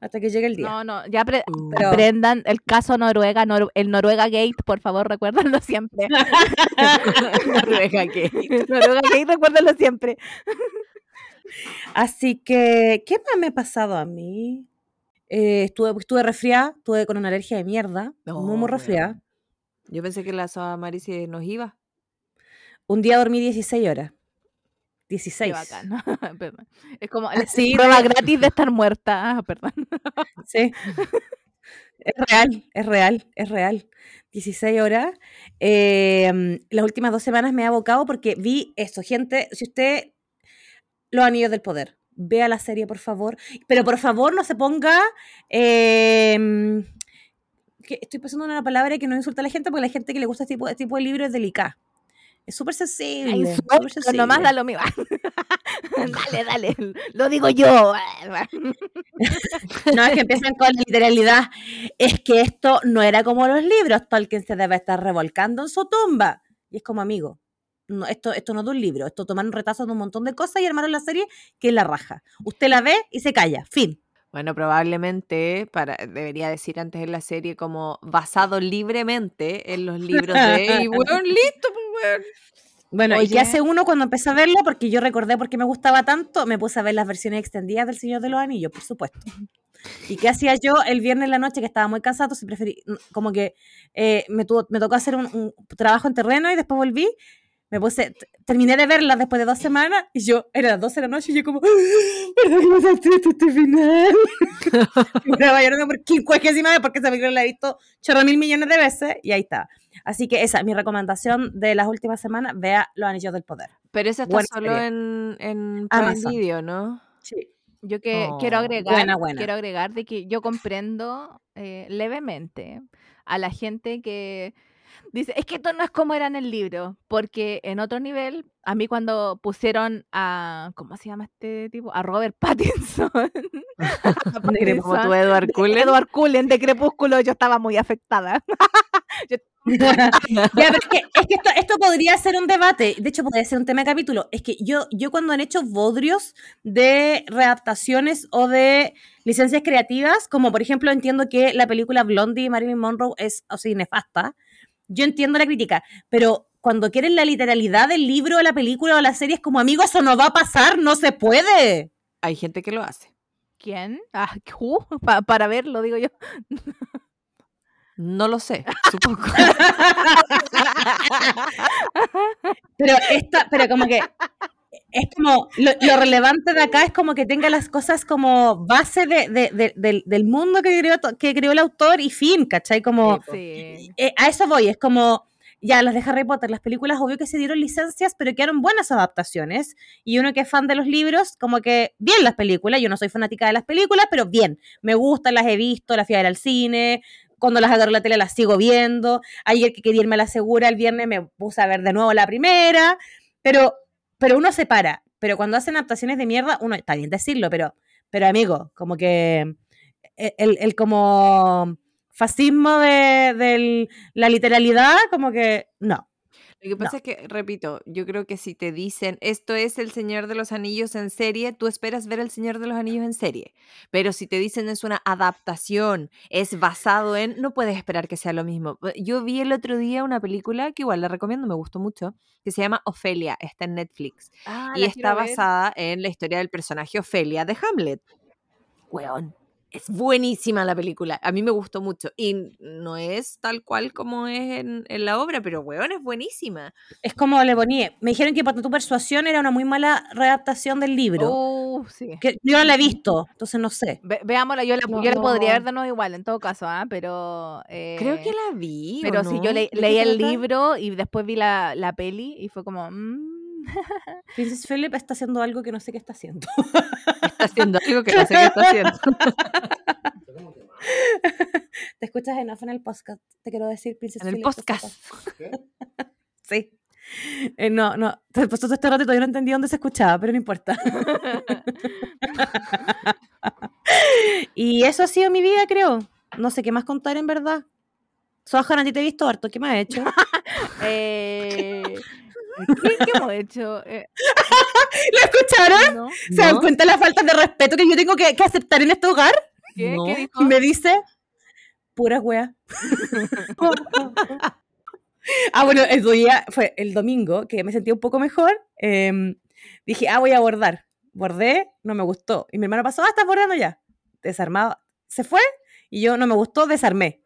hasta que llegue el día. No, no, ya apre- Uh. Pero- aprendan el caso Noruega, Nor- el Noruega Gate, por favor, recuérdenlo siempre. (laughs) Noruega, ¿qué? Noruega Gate, recuérdenlo siempre. Así que, ¿qué más me ha pasado a mí? Eh, estuve, estuve resfriada, estuve con una alergia de mierda, muy, muy resfriada. Yo pensé que la Mari se nos iba. Un día dormí 16 horas. Qué 16. bacán. (laughs) Perdón. Es como la Así prueba gratis de estar muerta. Ah, (laughs) perdón. Sí. Es real, es real, es real. 16 horas. Eh, las últimas dos semanas me he abocado porque vi esto, gente. Si usted. Los Anillos del Poder. Vea la serie, por favor. Pero por favor, no se ponga. eh, que estoy pensando en una palabra que no insulta a la gente porque la gente que le gusta este tipo, este tipo de libro es delicada. Es súper sensible. Ay, nomás sensible. da lo mismo. (laughs) dale, dale. (laughs) Lo digo yo. (laughs) No, es que empiezan con literalidad. Es que esto no era como los libros. Tolkien se debe estar revolcando en su tumba. Y es como amigo. No, esto, esto no es de un libro. Esto tomaron retazos de un montón de cosas y armaron la serie que es la raja. Usted la ve y se calla. Fin. Bueno, probablemente, para, debería decir antes en la serie, como basado libremente en los libros de. Y weón, listo, weón. Bueno, ¿y qué Oye. hace uno cuando empecé a verlo? Porque yo recordé por qué me gustaba tanto. Me puse a ver las versiones extendidas del Señor de los Anillos, por supuesto. ¿Y qué hacía yo el viernes en la noche que estaba muy cansado? Entonces preferí, como que eh, me, tuvo, me tocó hacer un, un trabajo en terreno y después volví. Me puse, terminé de verlas después de dos semanas y yo, era las 12 de la noche y yo como, ¿verdad que me salté este final? (laughs) Y estaba llorando por quincuagésima vez porque esa película la he visto chorro mil millones de veces y ahí está. Así que esa es mi recomendación de las últimas semanas, vea Los Anillos del Poder. Pero esa está Buena solo serie. en, en Prime Amazon. Video, ¿no? Sí. Yo que quiero Oh, agregar, buena, buena. quiero agregar de que yo comprendo eh, levemente a la gente que dice, es que esto no es como era en el libro, porque en otro nivel, a mí cuando pusieron a, ¿cómo se llama este tipo? A Robert (laughs) Pattinson. (laughs) a Como Pattinson, tu Edward Cullen. Edward Cullen de Crepúsculo, yo estaba muy afectada. (laughs) Ya, pero es que, es que esto, esto podría ser un debate, de hecho podría ser un tema de capítulo. Es que yo, yo cuando han hecho bodrios de readaptaciones o de licencias creativas, como por ejemplo entiendo que la película Blondie y Marilyn Monroe es así nefasta, yo entiendo la crítica, pero cuando quieren la literalidad del libro o la película o la serie es como, amigo, eso no va a pasar, no se puede. Hay gente que lo hace. ¿Quién? Ah, ¿who? (laughs) Pa- para verlo, digo yo. No lo sé, (laughs) supongo. (laughs) Pero esta, pero como que es como lo, lo relevante de acá es como que tenga las cosas como base de, de- de- del, del mundo que creó, que creó el autor y fin, ¿cachai? Como Sí. eh, a eso voy, es como ya las de Harry Potter, las películas, obvio que se dieron licencias, pero quedaron buenas adaptaciones. Y uno que es fan de los libros, como que bien las películas, yo no soy fanática de las películas, pero bien, me gustan, las he visto, las fui a ver al cine, cuando las agarro en la tele las sigo viendo. Ayer que quería irme a la segura, el viernes me puse a ver de nuevo la primera, pero, pero uno se para. Pero cuando hacen adaptaciones de mierda, uno, está bien decirlo, pero, pero amigo, como que e, el, el como fascismo de, del- la literalidad, como que no. Lo que pasa es que, repito, yo creo que si te dicen esto es el Señor de los Anillos en serie, tú esperas ver el Señor de los Anillos en serie. Pero si te dicen es una adaptación, es basado en, no puedes esperar que sea lo mismo. Yo vi el otro día una película que igual la recomiendo, me gustó mucho, que se llama Ofelia, está en Netflix. Ah, y está basada en la historia del personaje Ofelia de Hamlet. Weón, es buenísima la película. A mí me gustó mucho. Y no es tal cual como es en, en la obra, pero weón, es buenísima. Es como le ponía. Me dijeron que por tu persuasión era una muy mala readaptación del libro. Uh, sí. Que yo no la he visto, entonces no sé. Ve- veámosla, yo la, No, yo la podría no. ver de nuevo igual, en todo caso, ¿ah? Pero. Creo que eh, la vi. ¿o Pero sí, yo le- ¿De qué leí el libro y después vi la, la peli y fue como. mm. (laughs) Princess Philip está haciendo algo que no sé qué está haciendo. Está haciendo algo que no sé qué está haciendo. (laughs) Te escuchas enough en el podcast. Te quiero decir, Princess En el Philip. podcast. (laughs) Sí. Eh, no, no. Te pasó todo este rato todavía no entendí dónde se escuchaba, pero no importa. y eso ha sido mi vida, creo. No sé qué más contar en verdad. Sohan, a ti te he visto harto. ¿Qué me has hecho? Eh, ¿qué, qué hemos hecho? Eh, (laughs) ¿Lo escucharon? ¿no? ¿Se dan ¿No? cuenta la falta de respeto que yo tengo que, que aceptar en este hogar? ¿Qué? No. ¿Qué dijo? Y me dice, pura wea. (laughs) ah, bueno, el día fue el domingo que me sentí un poco mejor. em, dije, ah, voy a bordar. Bordé, no me gustó. Y mi hermano pasó, ah, estás bordando ya. Desarmado. Se fue y yo no me gustó, desarmé.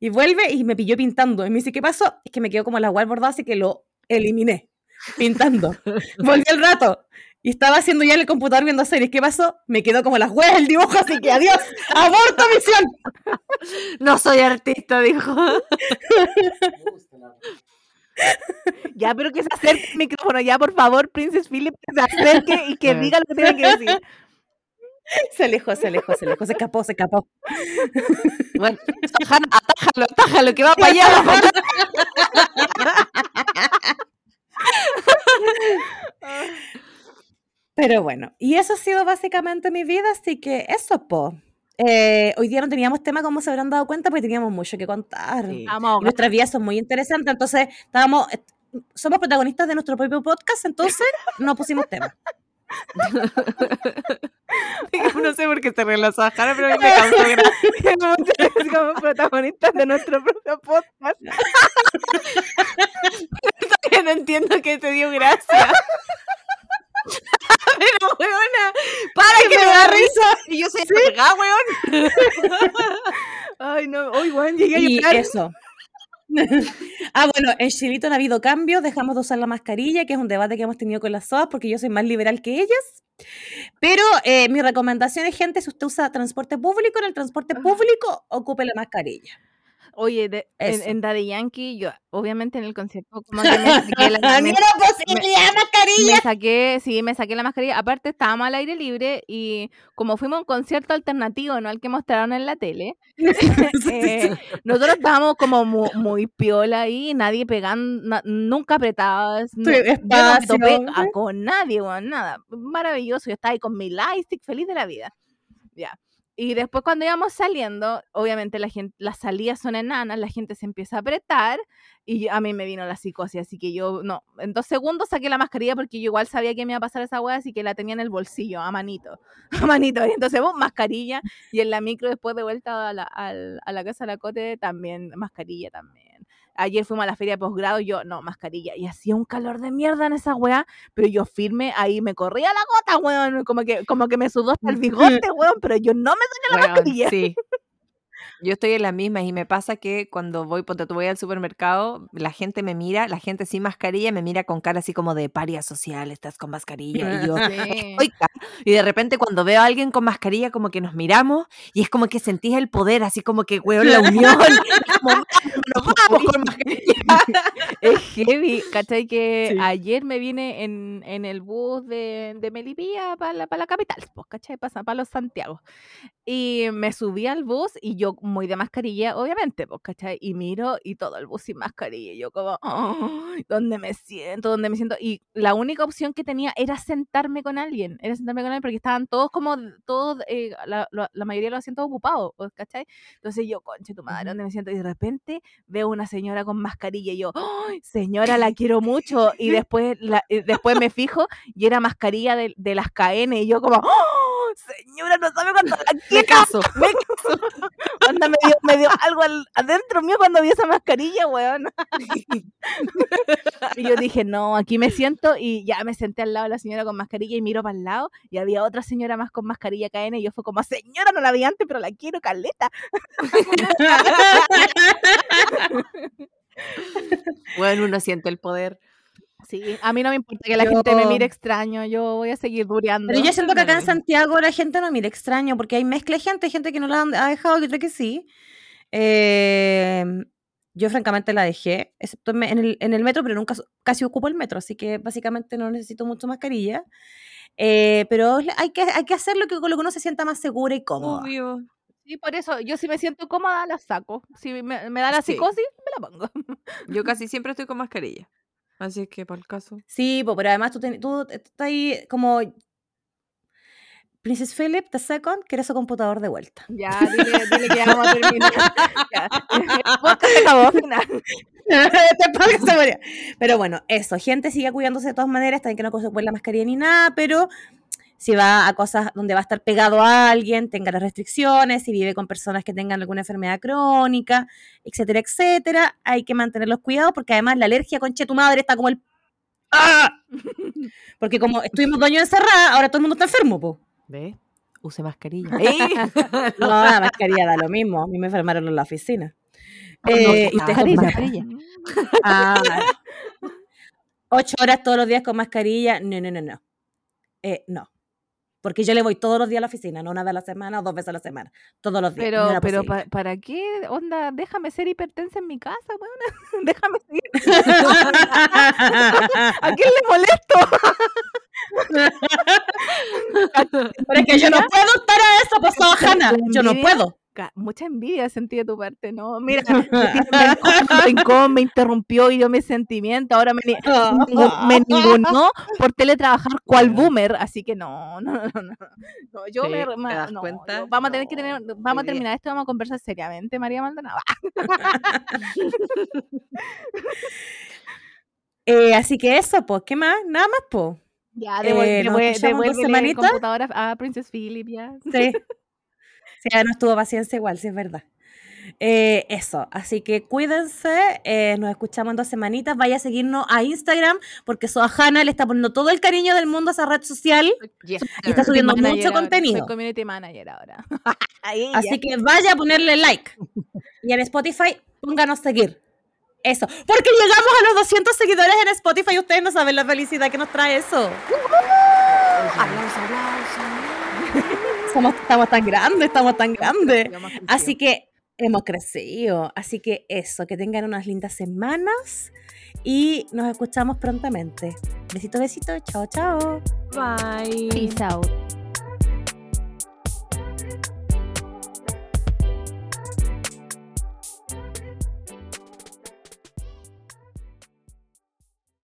Y vuelve y me pilló pintando. Y me dice, ¿qué pasó? Es que me quedó como la web bordada, así que lo eliminé. Pintando. (laughs) Volví al rato. Y estaba haciendo ya en el computador viendo series. ¿Qué pasó? Me quedó como las huevas el dibujo, así que adiós. (laughs) ¡Aborto misión! No soy artista, dijo. (laughs) Ya, pero que se acerque el micrófono, ya, por favor, Princess Philip, que se acerque y que diga lo que tiene que decir. Se alejó, se alejó, se alejó, se escapó, se escapó. Bueno, atájalo, atájalo, que va para allá. va pa' allá. (laughs) Pero bueno, y eso ha sido básicamente mi vida, así que eso, po. Eh, hoy día no teníamos tema, como se habrán dado cuenta, porque teníamos mucho que contar. Sí. Y Vamos, nuestras vidas son muy interesantes, entonces estábamos, est- somos protagonistas de nuestro propio podcast, entonces no pusimos tema. (laughs) No sé por qué se ríe la Sahara, pero a mí me (laughs) causó gracia. como protagonistas de nuestro propio podcast. (laughs) Todavía no entiendo que te dio gracia. (laughs) Pero, weona, para que me da risa. Y yo soy amargada, weón. (laughs) Ay, no, hoy, bueno, llegué a Y llorar. eso. ah, bueno, en Chilito no ha habido cambios, dejamos de usar la mascarilla, que es un debate que hemos tenido con las SOAS, porque yo soy más liberal que ellas. Pero eh, mi recomendación es, gente, si usted usa transporte público, en el transporte público, ocupe la mascarilla. Oye, de- en, Daddy Yankee, yo, obviamente en el concierto, como que me (laughs) saqué la, me- ¡Ni una posibilidad mascarilla! me saqué, sí, me saqué la mascarilla. Aparte, estábamos al aire libre y como fuimos a un concierto alternativo, no al que mostraron en la tele, (laughs) (laughs) eh, nosotros estábamos como mu- muy, piola ahí, nadie pegando, na- nunca yo no a- con nadie, nada. Maravilloso, yo estaba ahí con mi lightstick, feliz de la vida. Ya. Y después cuando íbamos saliendo, obviamente la gente, las salidas son enanas, la gente se empieza a apretar y a mí me vino la psicosis, así que yo, no, en dos segundos saqué la mascarilla porque yo igual sabía que me iba a pasar esa hueá, así que la tenía en el bolsillo, a manito, (laughs) a manito. Y entonces, mascarilla, y en la micro después de vuelta a la, al- a la casa de la Cote, también, mascarilla también. Ayer fuimos a la feria de posgrado, y yo, no, mascarilla, y hacía un calor de mierda en esa weá, pero yo firme, ahí me corría la gota, weón, como que, como que me sudó hasta el bigote, weón, pero yo no me saqué la Weón, mascarilla. sí. Yo estoy en las mismas y me pasa que cuando voy, ponte tú voy al supermercado, la gente me mira, la gente sin mascarilla me mira con cara así como de paria social, estás con mascarilla. Y yo, (laughs) Sí. "Oiga". Y de repente cuando veo a alguien con mascarilla, como que nos miramos y es como que sentís el poder, así como que, weón, la (laughs) unión. (laughs) Es como, "Vámonos, vamos con mascarilla. Es heavy, ¿cachai? Que Sí. ayer me vine en, en el bus de, de Melipilla para la, pa' la capital, pues, ¿cachai? Para los Santiago. Y me subí al bus y yo muy de mascarilla, obviamente, pues, ¿cachai? Y miro y todo el bus sin mascarilla. Y yo como, "Ay, ¿dónde me siento? ¿Dónde me siento? Y la única opción que tenía era sentarme con alguien, era sentarme con alguien porque estaban todos como, todos, eh, la, la- la mayoría de los asientos ocupados, pues, ¿cachai? Entonces yo, conche tu madre. ¿dónde me siento? Y de repente veo una señora con mascarilla y yo, ¡ay, señora, la (laughs) quiero mucho. Y después, la- y después me fijo y era mascarilla de, de las KN. Y yo como, ¡Oh, señora, no sabe cuánto la Me quiero. caso. Me, dio, me dio algo al- adentro mío cuando vi esa mascarilla, weón. (laughs) y yo dije, no, aquí me siento y ya me senté al lado de la señora con mascarilla y miro para el lado y había otra señora más con mascarilla KN y yo fue como, señora, no la vi antes, pero la quiero, caleta. (laughs) Bueno, uno siente el poder. Sí, a mí no me importa que la gente me mire extraño, yo voy a seguir dureando. Pero yo siento que acá en. Santiago la gente no mira extraño, porque hay mezcla de gente, hay gente que no la ha dejado y otra que sí. Eh, yo francamente la dejé, excepto en, me- el, en el metro, pero nunca casi ocupo el metro, así que básicamente no necesito mucho mascarilla. Eh, pero hay que, hay que hacer lo que, con lo que uno se sienta más segura y cómoda. Obvio. Sí, por eso, yo si me siento cómoda, la saco. Si me, me da la Sí. psicosis, me la pongo. Yo (laughs) casi siempre estoy con mascarilla. Así que para el caso. Sí, po, pero además tú, ten- tú estás ahí como Princess Philip II quiere su computador de vuelta. Ya, dile, (laughs) dile que ya vamos a terminar. (laughs) Ya. (laughs) Pero bueno, eso, gente sigue cuidándose de todas maneras, también que no se la mascarilla ni nada, pero si va a cosas donde va a estar pegado a alguien, tenga las restricciones, si vive con personas que tengan alguna enfermedad crónica, etcétera, etcétera, hay que mantener los cuidados porque además la alergia, conche tu madre, está como el... ¡Ah! (laughs) Porque como estuvimos dos años encerradas, ahora todo el mundo está enfermo, po. ¿Ves? Use mascarilla. (laughs) No, la mascarilla da lo mismo, a mí me enfermaron en la oficina. no, Eh, no, con con mascarilla. (laughs) Ah, ocho horas todos los días con mascarilla. No, no, no, no. Eh, no. Porque yo le voy todos los días a la oficina, no una vez a la semana o dos veces a la semana. Todos los días. Pero, no pero pa- ¿para qué? Onda, déjame ser hipertensa en mi casa, weón. (laughs) déjame seguir. (laughs) ¿A quién le molesto? Pero es que yo no puedo estar a eso, pues, Hanna. Yo no puedo. Mucha envidia sentí de tu parte, ¿no? Mira, (laughs) me rincón, interrumpió y dio mis sentimientos, ahora me, me (laughs) ningunó por teletrabajar cual boomer, así que no, (laughs) no, no, no. no, yo me, vamos a tener que tener, vamos a terminar esto, vamos a conversar seriamente, María Maldonado. Eh, así que eso, pues, ¿qué más? Nada más, pues. Ya, Eh, devuelve, nos devue- escuchamos en dos devuélvele semanitas. computadora a Princess Philip, ya. Sí. Sí, ya no estuvo paciencia igual, sí es verdad. Eh, eso, así que cuídense, eh, nos escuchamos en dos semanitas, vaya a seguirnos a Instagram porque Soahana le está poniendo todo el cariño del mundo a esa red social Yes, y está subiendo mucho ahora, contenido. Soy community manager ahora. (laughs) Ahí, Así ya. que vaya a ponerle like. Y en Spotify, pónganos seguir. Eso. Porque llegamos a los 200 seguidores en Spotify y ustedes no saben la felicidad que nos trae eso. Aplauso, aplauso. Somos, estamos tan grandes, estamos tan grandes. Así que hemos crecido. Así que eso, que tengan unas lindas semanas y nos escuchamos prontamente. Besito, besito. Chao, chao. Bye. Peace out.